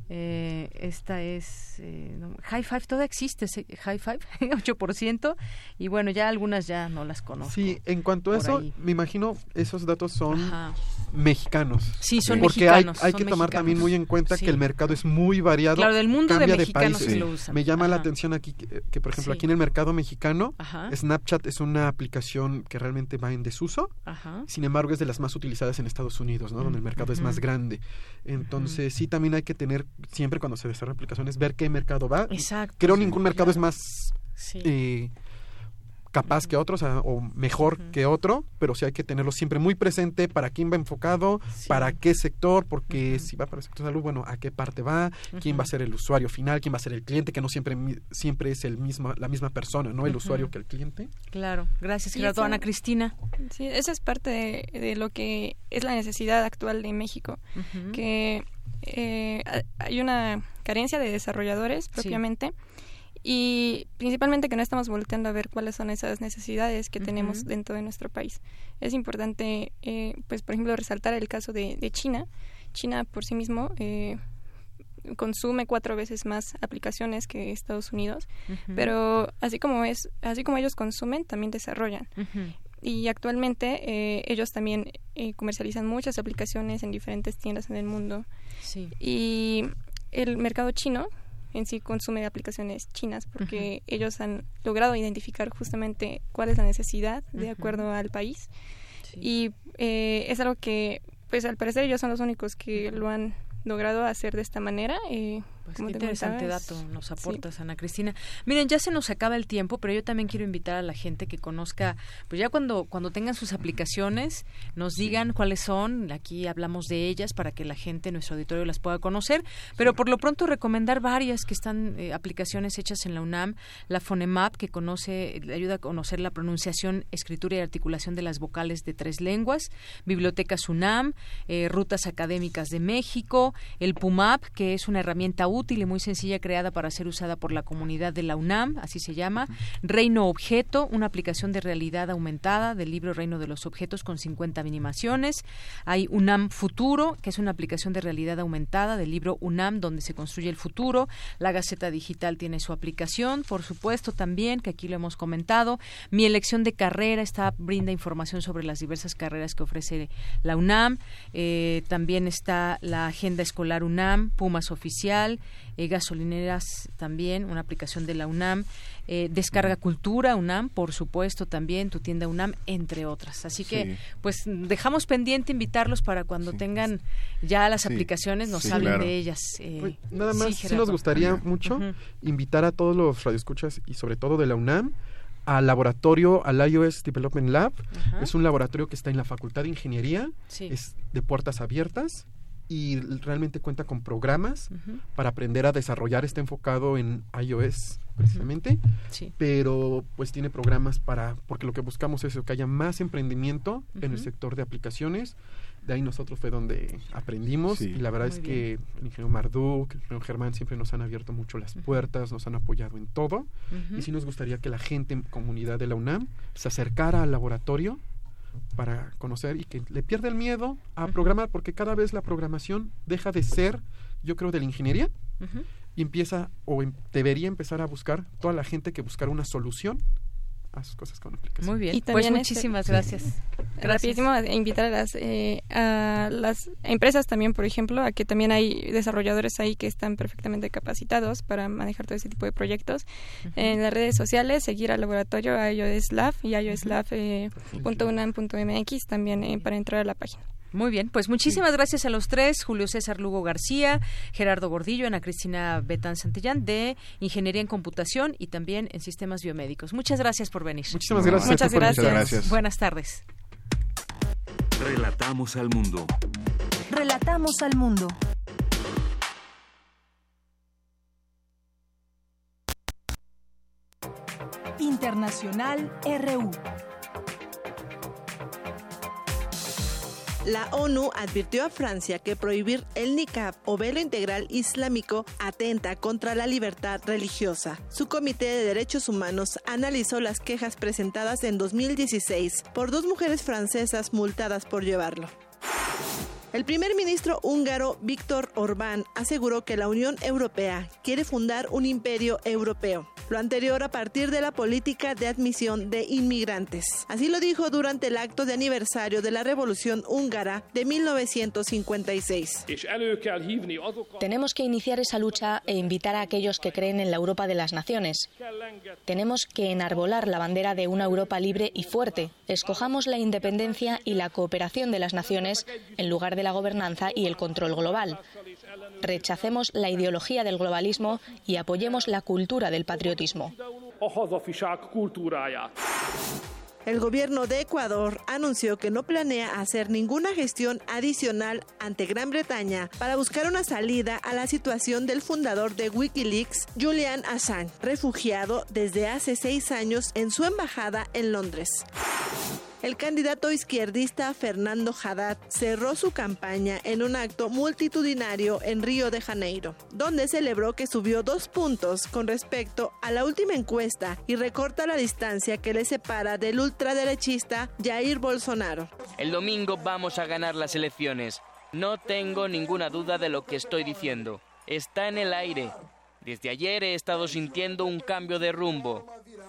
Eh, esta es eh, High Five, todavía existe High Five, 8%, y bueno, ya algunas ya no las conozco. Sí, en cuanto a eso, me imagino esos datos son mexicanos. Sí, son Porque hay, hay que tomar también muy en cuenta que el mercado es muy variado. Claro, del mundo cambia de países. lo usan. Me llama la atención aquí que, por ejemplo, aquí en el mercado mexicano, Snapchat es una aplicación que realmente va en desuso. Sin embargo, es de las más utilizadas en Estados Unidos, ¿no? Donde el mercado es más grande. Entonces, sí, también hay que tener siempre cuando se desarrollan aplicaciones, ver qué mercado va. Exacto. Creo ningún mercado es más eh, capaz que otros o mejor que otro, pero sí hay que tenerlo siempre muy presente para quién va enfocado, para qué sector, porque si va para el sector de salud, bueno, a qué parte va, quién va a ser el usuario final, quién va a ser el cliente, que no siempre siempre es el mismo la misma persona, ¿no? El usuario que el cliente. Claro, gracias, Gerardo. Ana Cristina. Sí, esa es parte de, lo que es la necesidad actual de México, que eh, hay una carencia de desarrolladores propiamente y principalmente que no estamos volteando a ver cuáles son esas necesidades que tenemos dentro de nuestro país. Es importante, eh, pues por ejemplo, resaltar el caso de, China. China por sí mismo eh, consume cuatro veces más aplicaciones que Estados Unidos, pero así como es, así como ellos consumen, también desarrollan. Y actualmente eh, ellos también comercializan muchas aplicaciones en diferentes tiendas en el mundo. Y el mercado chino en sí consume aplicaciones chinas porque ellos han logrado identificar justamente cuál es la necesidad de acuerdo al país y eh, es algo que pues al parecer ellos son los únicos que lo han logrado hacer de esta manera. Eh, pues qué interesante dato nos aportas, Ana Cristina. Miren, ya se nos acaba el tiempo, pero yo también quiero invitar a la gente que conozca, pues ya cuando, cuando tengan sus aplicaciones, nos digan cuáles son, aquí hablamos de ellas para que la gente, nuestro auditorio las pueda conocer, pero por lo pronto recomendar varias que están eh, aplicaciones hechas en la UNAM, la Fonemap, que conoce, ayuda a conocer la pronunciación, escritura y articulación de las vocales de tres lenguas, Bibliotecas UNAM, eh, Rutas Académicas de México, el PUMAP, que es una herramienta útil y muy sencilla creada para ser usada por la comunidad de la UNAM, así se llama. Reino Objeto, una aplicación de realidad aumentada del libro Reino de los Objetos con 50 animaciones. Hay UNAM Futuro, que es una aplicación de realidad aumentada del libro UNAM donde se construye el futuro. La Gaceta Digital tiene su aplicación, por supuesto también, que aquí lo hemos comentado. Mi elección de carrera está brinda información sobre las diversas carreras que ofrece la UNAM. Eh, también está la agenda escolar UNAM, Pumas Oficial, eh, gasolineras también, una aplicación de la UNAM. Eh, Descarga Cultura, UNAM, por supuesto, también tu tienda UNAM, entre otras. Así que, pues, dejamos pendiente invitarlos para cuando tengan ya las aplicaciones, nos hablen de ellas. Eh, nada más, sí, nos gustaría mucho invitar a todos los radioescuchas y sobre todo de la UNAM al laboratorio, al iOS Development Lab. Es un laboratorio que está en la Facultad de Ingeniería, es de puertas abiertas y realmente cuenta con programas para aprender a desarrollar. Está enfocado en iOS precisamente, pero pues tiene programas para, porque lo que buscamos es que haya más emprendimiento en el sector de aplicaciones. De ahí nosotros fue donde aprendimos y la verdad es que el ingeniero Marduk, el ingeniero Germán siempre nos han abierto mucho las puertas, nos han apoyado en todo. Y sí nos gustaría que la gente en comunidad de la UNAM se acercara al laboratorio para conocer y que le pierda el miedo a programar, porque cada vez la programación deja de ser, yo creo, de la ingeniería. Y empieza o em, debería empezar a buscar toda la gente que buscar una solución a sus cosas con aplicación. Muy bien, pues muchísimas gracias. Rapidísimo, invitar a las, eh, a las empresas también, por ejemplo, a que también hay desarrolladores ahí que están perfectamente capacitados para manejar todo ese tipo de proyectos. En las redes sociales, seguir al laboratorio iOS Lab y ioslab.unam.mx eh, también eh, para entrar a la página. Muy bien, pues muchísimas gracias a los tres, Julio César Lugo García, Gerardo Gordillo, Ana Cristina Betán Santillán de Ingeniería en Computación y también en Sistemas Biomédicos. Muchas gracias por venir. Muchísimas gracias. Muchas gracias. Buenas tardes. Relatamos al mundo. Relatamos al mundo. Internacional RU. La ONU advirtió a Francia que prohibir el niqab o velo integral islámico atenta contra la libertad religiosa. Su Comité de Derechos Humanos analizó las quejas presentadas en 2016 por dos mujeres francesas multadas por llevarlo. El primer ministro húngaro Víctor Orbán aseguró que la Unión Europea quiere fundar un imperio europeo lo anterior a partir de la política de admisión de inmigrantes. Así lo dijo durante el acto de aniversario de la Revolución Húngara de 1956. Tenemos que iniciar esa lucha e invitar a aquellos que creen en la Europa de las naciones. Tenemos que enarbolar la bandera de una Europa libre y fuerte. Escojamos la independencia y la cooperación de las naciones en lugar de la gobernanza y el control global. Rechacemos la ideología del globalismo y apoyemos la cultura del patriotismo. El gobierno de Ecuador anunció que no planea hacer ninguna gestión adicional ante Gran Bretaña para buscar una salida a la situación del fundador de Wikileaks, Julian Assange, refugiado desde hace seis años en su embajada en Londres. El candidato izquierdista Fernando Haddad cerró su campaña en un acto multitudinario en Río de Janeiro, donde celebró que subió dos puntos con respecto a la última encuesta y recorta la distancia que le separa del ultraderechista Jair Bolsonaro. El domingo vamos a ganar las elecciones. No tengo ninguna duda de lo que estoy diciendo. Está en el aire. Desde ayer he estado sintiendo un cambio de rumbo.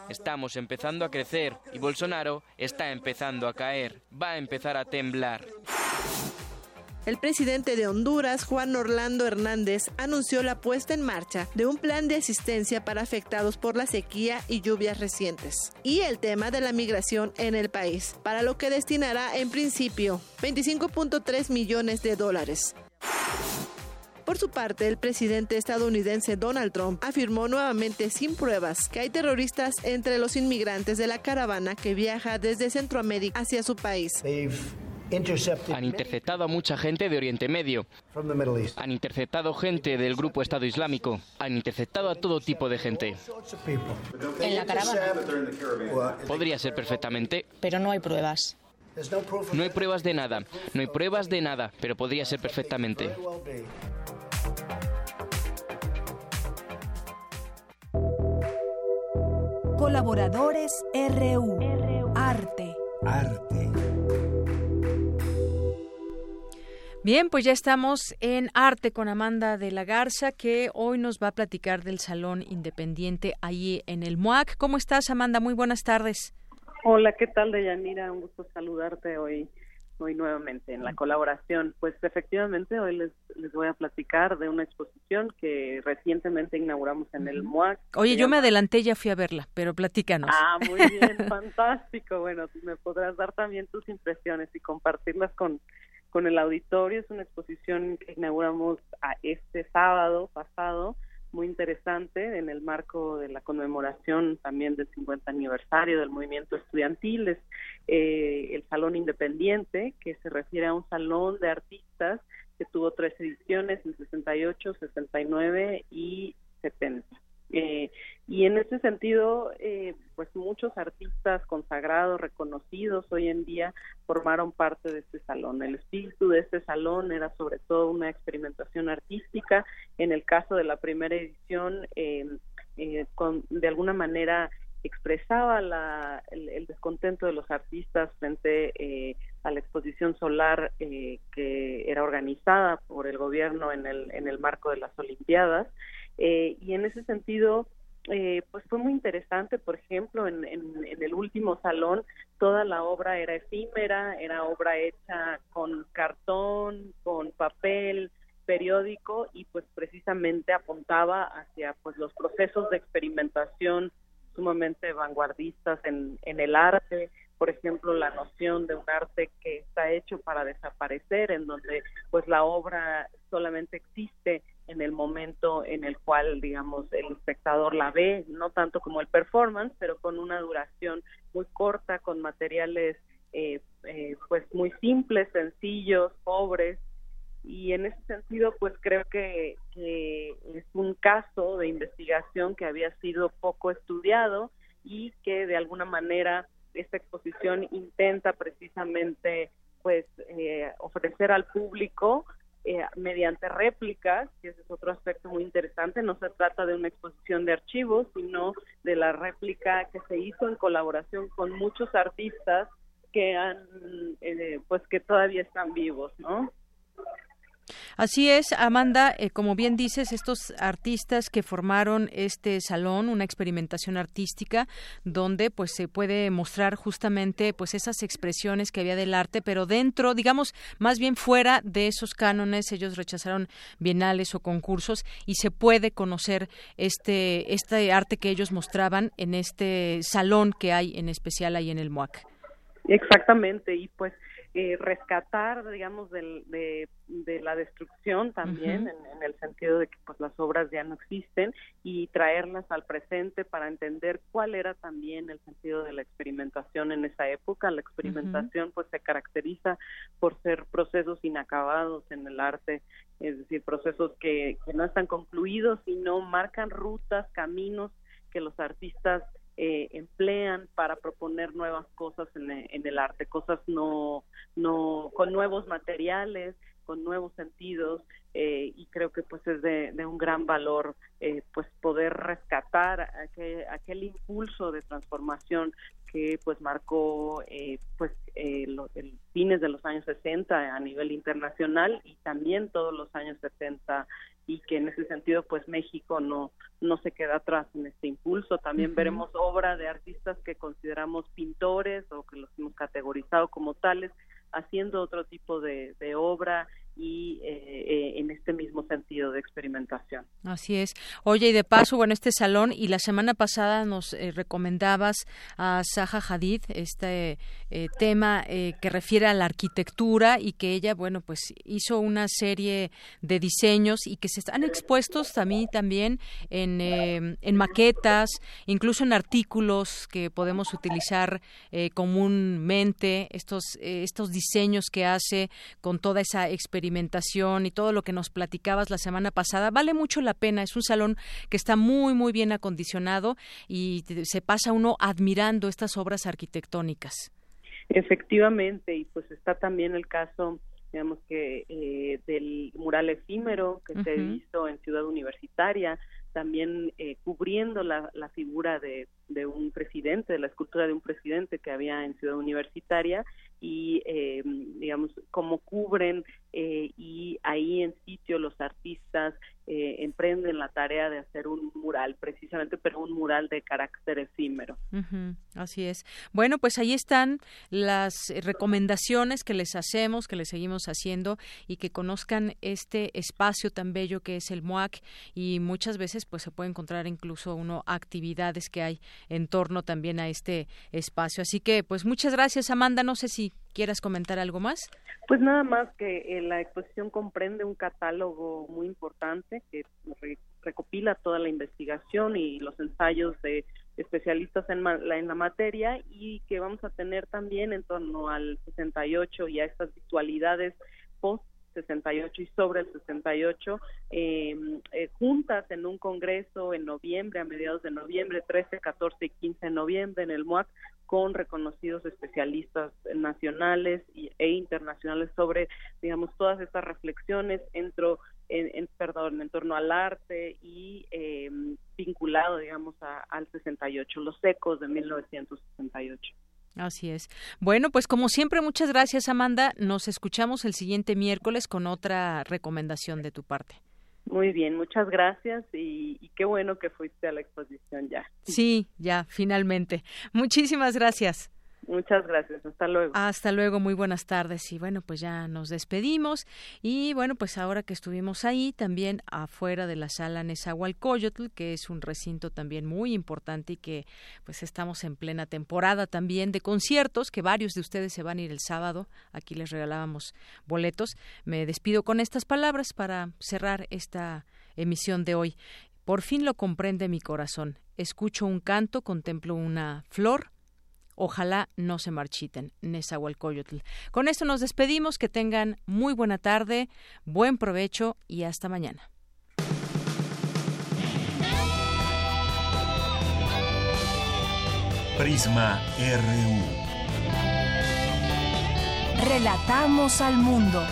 Estamos empezando a crecer y Bolsonaro está empezando a caer. Va a empezar a temblar. El presidente de Honduras, Juan Orlando Hernández, anunció la puesta en marcha de un plan de asistencia para afectados por la sequía y lluvias recientes y el tema de la migración en el país, para lo que destinará en principio 25.3 millones de dólares. Por su parte, el presidente estadounidense Donald Trump afirmó nuevamente sin pruebas que hay terroristas entre los inmigrantes de la caravana que viaja desde Centroamérica hacia su país. Han interceptado a mucha gente de Oriente Medio. Han interceptado gente del grupo Estado Islámico. Han interceptado a todo tipo de gente. En la caravana. Podría ser perfectamente. Pero no hay pruebas. No hay pruebas de nada. No hay pruebas de nada, pero podría ser perfectamente. Colaboradores RU. Arte. Arte. Bien, pues ya estamos en Arte con Amanda de la Garza, que hoy nos va a platicar del Salón Independiente ahí en el MUAC. ¿Cómo estás, Amanda? Muy buenas tardes. Hola, ¿qué tal, Deyanira? Un gusto saludarte hoy hoy nuevamente en la colaboración. Pues efectivamente hoy les, les voy a platicar de una exposición que recientemente inauguramos en el MUAC. Oye, yo me adelanté, ya fui a verla, pero platícanos. Ah, muy bien, fantástico. Bueno, me podrás dar también tus impresiones y compartirlas con, con el auditorio. Es una exposición que inauguramos a este sábado pasado muy interesante en el marco de la conmemoración también del 50 aniversario del movimiento estudiantil, es eh, el Salón Independiente, que se refiere a un salón de artistas que tuvo tres ediciones en 68, 69 y 70. Eh, y en ese sentido, eh, pues muchos artistas consagrados, reconocidos hoy en día, formaron parte de este salón. El espíritu de este salón era sobre todo una experimentación artística. En el caso de la primera edición, eh, con, de alguna manera expresaba la, el, descontento de los artistas frente a la exposición solar que era organizada por el gobierno en el, en el marco de las Olimpiadas eh, y en ese sentido, eh, pues fue muy interesante, por ejemplo, en, el último salón toda la obra era efímera, era obra hecha con cartón, con papel, periódico y pues precisamente apuntaba hacia pues los procesos de experimentación sumamente vanguardistas en, en el arte, por ejemplo, la noción de un arte que está hecho para desaparecer, en donde pues la obra solamente existe en el momento en el cual, digamos, el espectador la ve, no tanto como el performance, pero con una duración muy corta, con materiales eh, eh, pues muy simples, sencillos, pobres, y en ese sentido pues creo que, es un caso de investigación que había sido poco estudiado y que de alguna manera esta exposición intenta precisamente pues eh, ofrecer al público eh, mediante réplicas, que ese es otro aspecto muy interesante, no se trata de una exposición de archivos, sino de la réplica que se hizo en colaboración con muchos artistas que han, eh, pues que todavía están vivos, ¿no? Así es, Amanda, eh, como bien dices, estos artistas que formaron este salón, una experimentación artística, donde pues se puede mostrar justamente pues esas expresiones que había del arte, pero dentro, digamos, más bien fuera de esos cánones, ellos rechazaron bienales o concursos y se puede conocer este, este arte que ellos mostraban en este salón que hay en especial ahí en el MOAC. Exactamente, y pues eh, rescatar, digamos, de, la destrucción también, en, el sentido de que pues las obras ya no existen y traerlas al presente para entender cuál era también el sentido de la experimentación en esa época. La experimentación pues se caracteriza por ser procesos inacabados en el arte, es decir, procesos que, que no están concluidos y no marcan rutas, caminos que los artistas eh, emplean para proponer nuevas cosas en, el arte, cosas no, no, con nuevos materiales, con nuevos sentidos eh, y creo que pues es de, un gran valor eh, pues poder rescatar aquel, aquel, impulso de transformación que pues marcó pues los fines de los años 60 a nivel internacional y también todos los años 70 y que en ese sentido pues México no no se queda atrás en este impulso. También veremos obra de artistas que consideramos pintores o que los hemos categorizado como tales haciendo otro tipo de, de obra y eh, eh, en este mismo sentido de experimentación. Así es. Oye, y de paso, bueno, este salón, y la semana pasada nos eh, recomendabas a Zaha Hadid, este tema que refiere a la arquitectura y que ella, bueno, pues hizo una serie de diseños y que se están expuestos también, también en, en maquetas, incluso en artículos que podemos utilizar comúnmente, estos, estos diseños que hace con toda esa experiencia alimentación y todo lo que nos platicabas la semana pasada, vale mucho la pena. Es un salón que está muy, muy bien acondicionado y se pasa uno admirando estas obras arquitectónicas. Efectivamente, y pues está también el caso digamos que eh, del mural efímero que se hizo en Ciudad Universitaria, también eh, cubriendo la, la figura de, de, un presidente, de la escultura de un presidente que había en Ciudad Universitaria y, eh, digamos, cómo cubren eh, y ahí en sitio los artistas eh, emprenden la tarea de hacer un mural, precisamente, pero un mural de carácter efímero. así es. Bueno, pues ahí están las recomendaciones que les hacemos, que les seguimos haciendo y que conozcan este espacio tan bello que es el MOAC y muchas veces pues se puede encontrar incluso uno actividades que hay en torno también a este espacio. Así que pues muchas gracias Amanda, no sé si quieras comentar algo más. Pues nada más que eh, la exposición comprende un catálogo muy importante que recopila toda la investigación y los ensayos de especialistas en, la, en la materia y que vamos a tener también en torno al 68 y a estas virtualidades post 68 y sobre el 68 em, eh, juntas en un congreso en noviembre, a mediados de noviembre, 13, 14 y 15 de noviembre en el MOAC con reconocidos especialistas nacionales e internacionales sobre, digamos, todas estas reflexiones entro, en, perdón, en torno al arte y em, vinculado, digamos, al 68, los ecos de 1968. Así es. Bueno, pues como siempre, muchas gracias, Amanda. Nos escuchamos el siguiente miércoles con otra recomendación de tu parte. Muy bien, muchas gracias y, y, qué bueno que fuiste a la exposición ya. Sí, ya, finalmente. Muchísimas gracias. Muchas gracias, hasta luego. Hasta luego, muy buenas tardes. Y bueno, pues ya nos despedimos. Y bueno, pues ahora que estuvimos ahí, también afuera de la sala Nezahualcóyotl, que es un recinto también muy importante y que pues estamos en plena temporada también de conciertos, que varios de ustedes se van a ir el sábado. Aquí les regalábamos boletos. Me despido con estas palabras para cerrar esta emisión de hoy. Por fin lo comprende mi corazón. Escucho un canto, contemplo una flor Ojalá no se marchiten. Nezahualcóyotl. Con esto nos despedimos. Que tengan muy buena tarde, buen provecho y hasta mañana. Prisma RU. Relatamos al mundo.